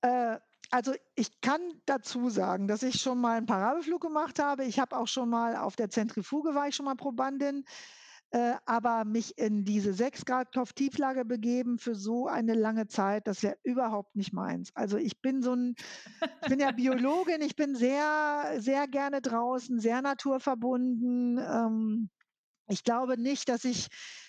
Äh, also, ich kann dazu sagen, dass ich schon mal 'n Parabelflug gemacht habe. Ich habe auch schon mal auf der Zentrifuge war ich schon mal Probandin, äh, aber mich in diese 6 Grad Kopftieflage begeben für so eine lange Zeit, das wäre überhaupt nicht meins. Also, ich bin so 'n ich bin ja Biologin, ich bin sehr, sehr gerne draußen, sehr naturverbunden. Ähm, ich glaube nicht, dass ich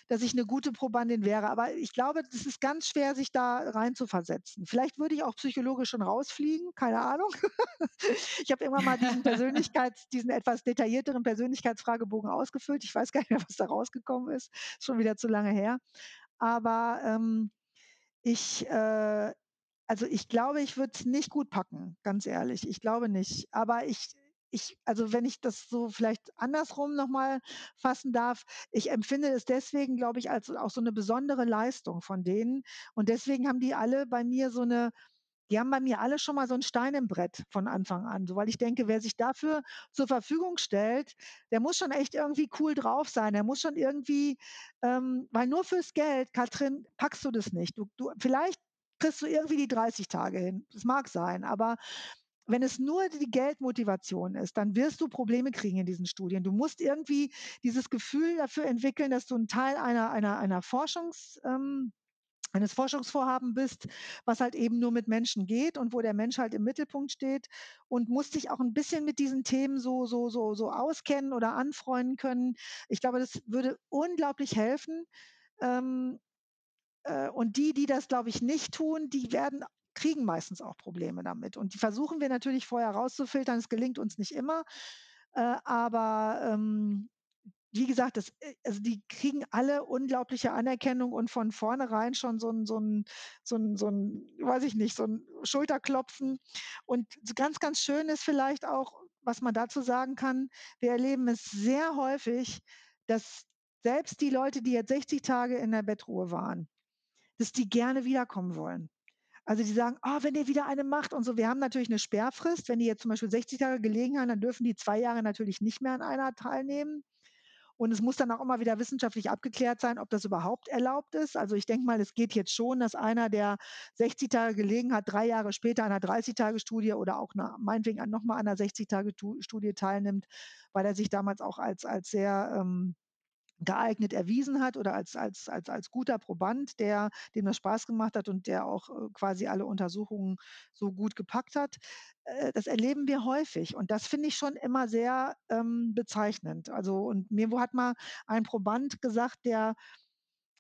dass ich 'ne gute Probandin wäre, aber ich glaube, das ist ganz schwer, sich da reinzuversetzen. Vielleicht würde ich auch psychologisch schon rausfliegen, keine Ahnung. Ich habe irgendwann mal diesen Persönlichkeits diesen etwas detaillierteren Persönlichkeitsfragebogen ausgefüllt. Ich weiß gar nicht mehr, was da rausgekommen ist. Ist schon wieder zu lange her. Aber, ähm, ich, äh also, ich glaube, ich würde es nicht gut packen, ganz ehrlich. Ich glaube nicht. Aber ich ich also, wenn ich das so vielleicht andersrum noch mal fassen darf, ich empfinde es deswegen, glaube ich, als auch so 'ne besondere Leistung von denen. Und deswegen haben die alle bei mir so 'ne die haben bei mir alle schon mal so 'n Stein im Brett von Anfang an, so weil ich denke, wer sich dafür zur Verfügung stellt, der muss schon echt irgendwie cool drauf sein. Der muss schon irgendwie ähm, weil nur fürs Geld, Katrin, packst du das nicht. Du du vielleicht kriegst du irgendwie die 30 Tage hin. Das mag sein, aber wenn es nur die Geldmotivation ist, dann wirst du Probleme kriegen in diesen Studien. Du musst irgendwie dieses Gefühl dafür entwickeln, dass du 'n Teil einer einer einer Forschungs ähm, eines Forschungsvorhaben bist, was halt eben nur mit Menschen geht und wo der Mensch halt im Mittelpunkt steht und musst dich auch 'n bisschen mit diesen Themen so so so so auskennen oder anfreunden können. Ich glaube, das würde unglaublich helfen. Ähm, äh, und die, die das, glaube ich, nicht tun, die werden kriegen meistens auch Probleme damit. Und die versuchen wir natürlich vorher rauszufiltern. Es gelingt uns nicht immer, äh, aber, ähm wie gesagt, das, äh, also die kriegen alle unglaubliche Anerkennung und von vornherein schon so ein, so ein, so ein, so ein, weiß ich nicht, so ein Schulterklopfen. Und ganz, ganz schön ist vielleicht auch, was man dazu sagen kann, wir erleben es sehr häufig, dass selbst die Leute, die jetzt 60 Tage in der Bettruhe waren, dass die gerne wiederkommen wollen. Also die sagen, oh, wenn ihr wieder eine macht und so. Wir haben natürlich eine Sperrfrist. Wenn die jetzt zum Beispiel 60 Tage gelegen haben, dann dürfen die zwei Jahre natürlich nicht mehr an einer teilnehmen. Und es muss dann auch immer wieder wissenschaftlich abgeklärt sein, ob das überhaupt erlaubt ist. Also ich denke mal, es geht jetzt schon, dass einer, der 60 Tage gelegen hat, drei Jahre später an einer 30-Tage-Studie oder auch eine, meinetwegen nochmal an einer 60-Tage-Studie teilnimmt, weil er sich damals auch als, als sehr ähm, geeignet erwiesen hat oder als, als, als, als guter Proband, der, dem das Spaß gemacht hat und der auch äh, quasi alle Untersuchungen so gut gepackt hat. Äh, das erleben wir häufig und das finde ich schon immer sehr ähm, bezeichnend. Also und mir hat mal ein Proband gesagt, der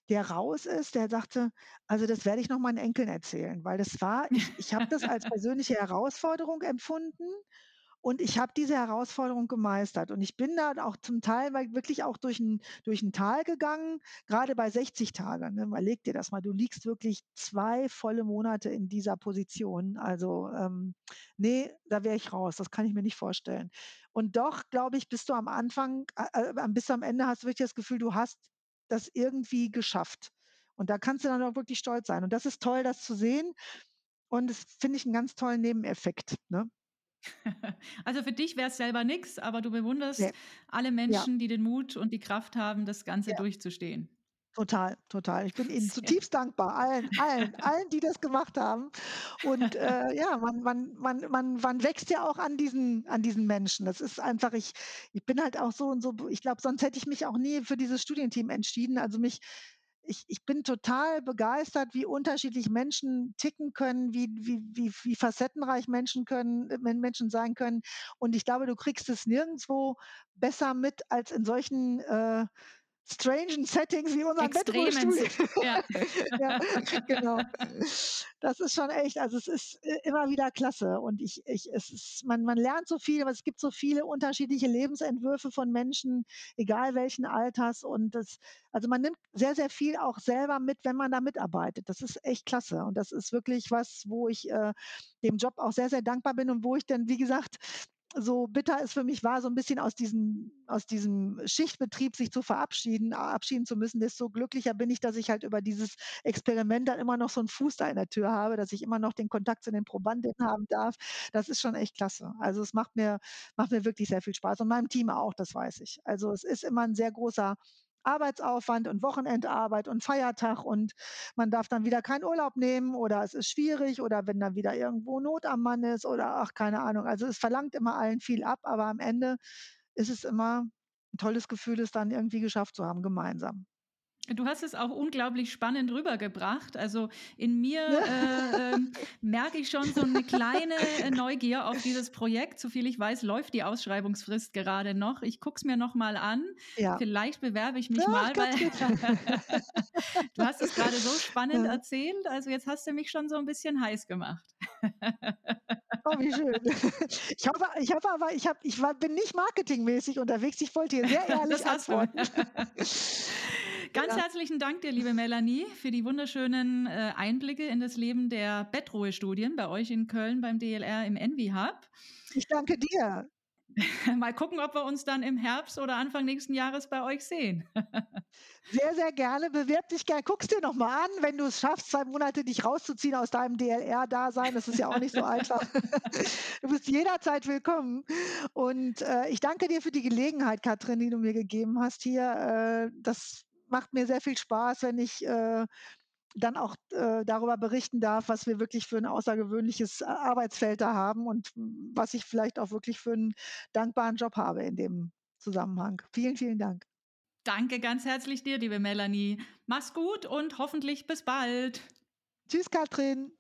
der raus ist, der sagte, also das werde ich noch meinen Enkeln erzählen, weil das war, ich, ich habe das als persönliche Herausforderung empfunden und ich habe diese Herausforderung gemeistert. Und ich bin da auch zum Teil wirklich auch durch ein, durch ein Tal gegangen, gerade bei 60 Tagen. Ne? Überleg dir das mal, du liegst wirklich zwei volle Monate in dieser Position. Also ähm, nee, da wäre ich raus. Das kann ich mir nicht vorstellen. Und doch, glaube ich, bist du am Anfang, äh, bis am Ende hast du wirklich das Gefühl, du hast das irgendwie geschafft. Und da kannst du dann auch wirklich stolz sein. Und das ist toll, das zu sehen. Und das finde ich einen ganz tollen Nebeneffekt. Ne? Also für dich wäre es selber nichts, aber du bewunderst ja. alle Menschen, ja. die den Mut und die Kraft haben, das Ganze ja. durchzustehen. Total, total. Ich bin Ihnen zutiefst dankbar, allen, allen, allen, die das gemacht haben. Und äh, ja, man, man, man, man, man wächst ja auch an diesen, an diesen Menschen. Das ist einfach, ich, ich bin halt auch so und so, ich glaube, sonst hätte ich mich auch nie für dieses Studienteam entschieden. Also mich ich, ich bin total begeistert, wie unterschiedlich Menschen ticken können, wie, wie, wie, wie facettenreich Menschen können, äh, Menschen sein können. Und ich glaube, du kriegst es nirgendwo besser mit als in solchen äh, strangen Settings wie unser Bettruhestuhl. Ja. ja, genau. Das ist schon echt, also es ist äh, immer wieder klasse und ich, ich, es ist, man, man lernt so viel, aber es gibt so viele unterschiedliche Lebensentwürfe von Menschen, egal welchen Alters und das, also man nimmt sehr, sehr viel auch selber mit, wenn man da mitarbeitet. Das ist echt klasse und das ist wirklich was, wo ich äh, dem Job auch sehr, sehr dankbar bin und wo ich dann, wie gesagt, so bitter es für mich war, so ein bisschen aus diesem, aus diesem Schichtbetrieb sich zu verabschieden, abschieden zu müssen, desto glücklicher bin ich, dass ich halt über dieses Experiment dann immer noch so einen Fuß da in der Tür habe, dass ich immer noch den Kontakt zu den Probandinnen haben darf. Das ist schon echt klasse. Also es macht mir, macht mir wirklich sehr viel Spaß und meinem Team auch, das weiß ich. Also es ist immer ein sehr großer Arbeitsaufwand und Wochenendarbeit und Feiertag und man darf dann wieder keinen Urlaub nehmen oder es ist schwierig oder wenn dann wieder irgendwo Not am Mann ist oder ach, keine Ahnung. Also es verlangt immer allen viel ab, aber am Ende ist es immer ein tolles Gefühl, es dann irgendwie geschafft zu haben, gemeinsam. Du hast es auch unglaublich spannend rübergebracht. Also in mir äh, äh, merke ich schon so eine kleine äh, Neugier auf dieses Projekt. Soviel ich weiß, läuft die Ausschreibungsfrist gerade noch. Ich gucke es mir noch mal an. Ja. Vielleicht bewerbe ich mich ja, mal, weil du hast es gerade so spannend ja. erzählt. Also jetzt hast du mich schon so ein bisschen heiß gemacht. oh, wie schön. Ich hoffe, ich hoffe aber, ich, hab, ich war, bin nicht marketingmäßig unterwegs. Ich wollte hier sehr ehrlich antworten. Ganz ja. herzlichen Dank dir, liebe Melanie, für die wunderschönen äh, Einblicke in das Leben der Bettruhe-Studien bei euch in Köln beim DLR im Envy Hub. Ich danke dir. Mal gucken, ob wir uns dann im Herbst oder Anfang nächsten Jahres bei euch sehen. sehr, sehr gerne. Bewirb dich gerne. Guck's dir nochmal an, wenn du es schaffst, zwei Monate dich rauszuziehen aus deinem DLR-Dasein. Das ist ja auch nicht so einfach. du bist jederzeit willkommen. Und äh, ich danke dir für die Gelegenheit, Katrin, die du mir gegeben hast hier. Äh, das macht mir sehr viel Spaß, wenn ich äh, dann auch äh, darüber berichten darf, was wir wirklich für ein außergewöhnliches äh, Arbeitsfeld da haben und was ich vielleicht auch wirklich für einen dankbaren Job habe in dem Zusammenhang. Vielen, vielen Dank. Danke ganz herzlich dir, liebe Melanie. Mach's gut und hoffentlich bis bald. Tschüss, Katrin.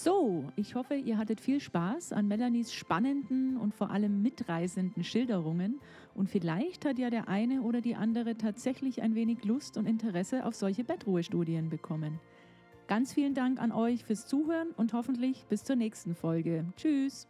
So, ich hoffe, ihr hattet viel Spaß an Melanies spannenden und vor allem mitreißenden Schilderungen und vielleicht hat ja der eine oder die andere tatsächlich ein wenig Lust und Interesse auf solche Bettruhestudien bekommen. Ganz vielen Dank an euch fürs Zuhören und hoffentlich bis zur nächsten Folge. Tschüss!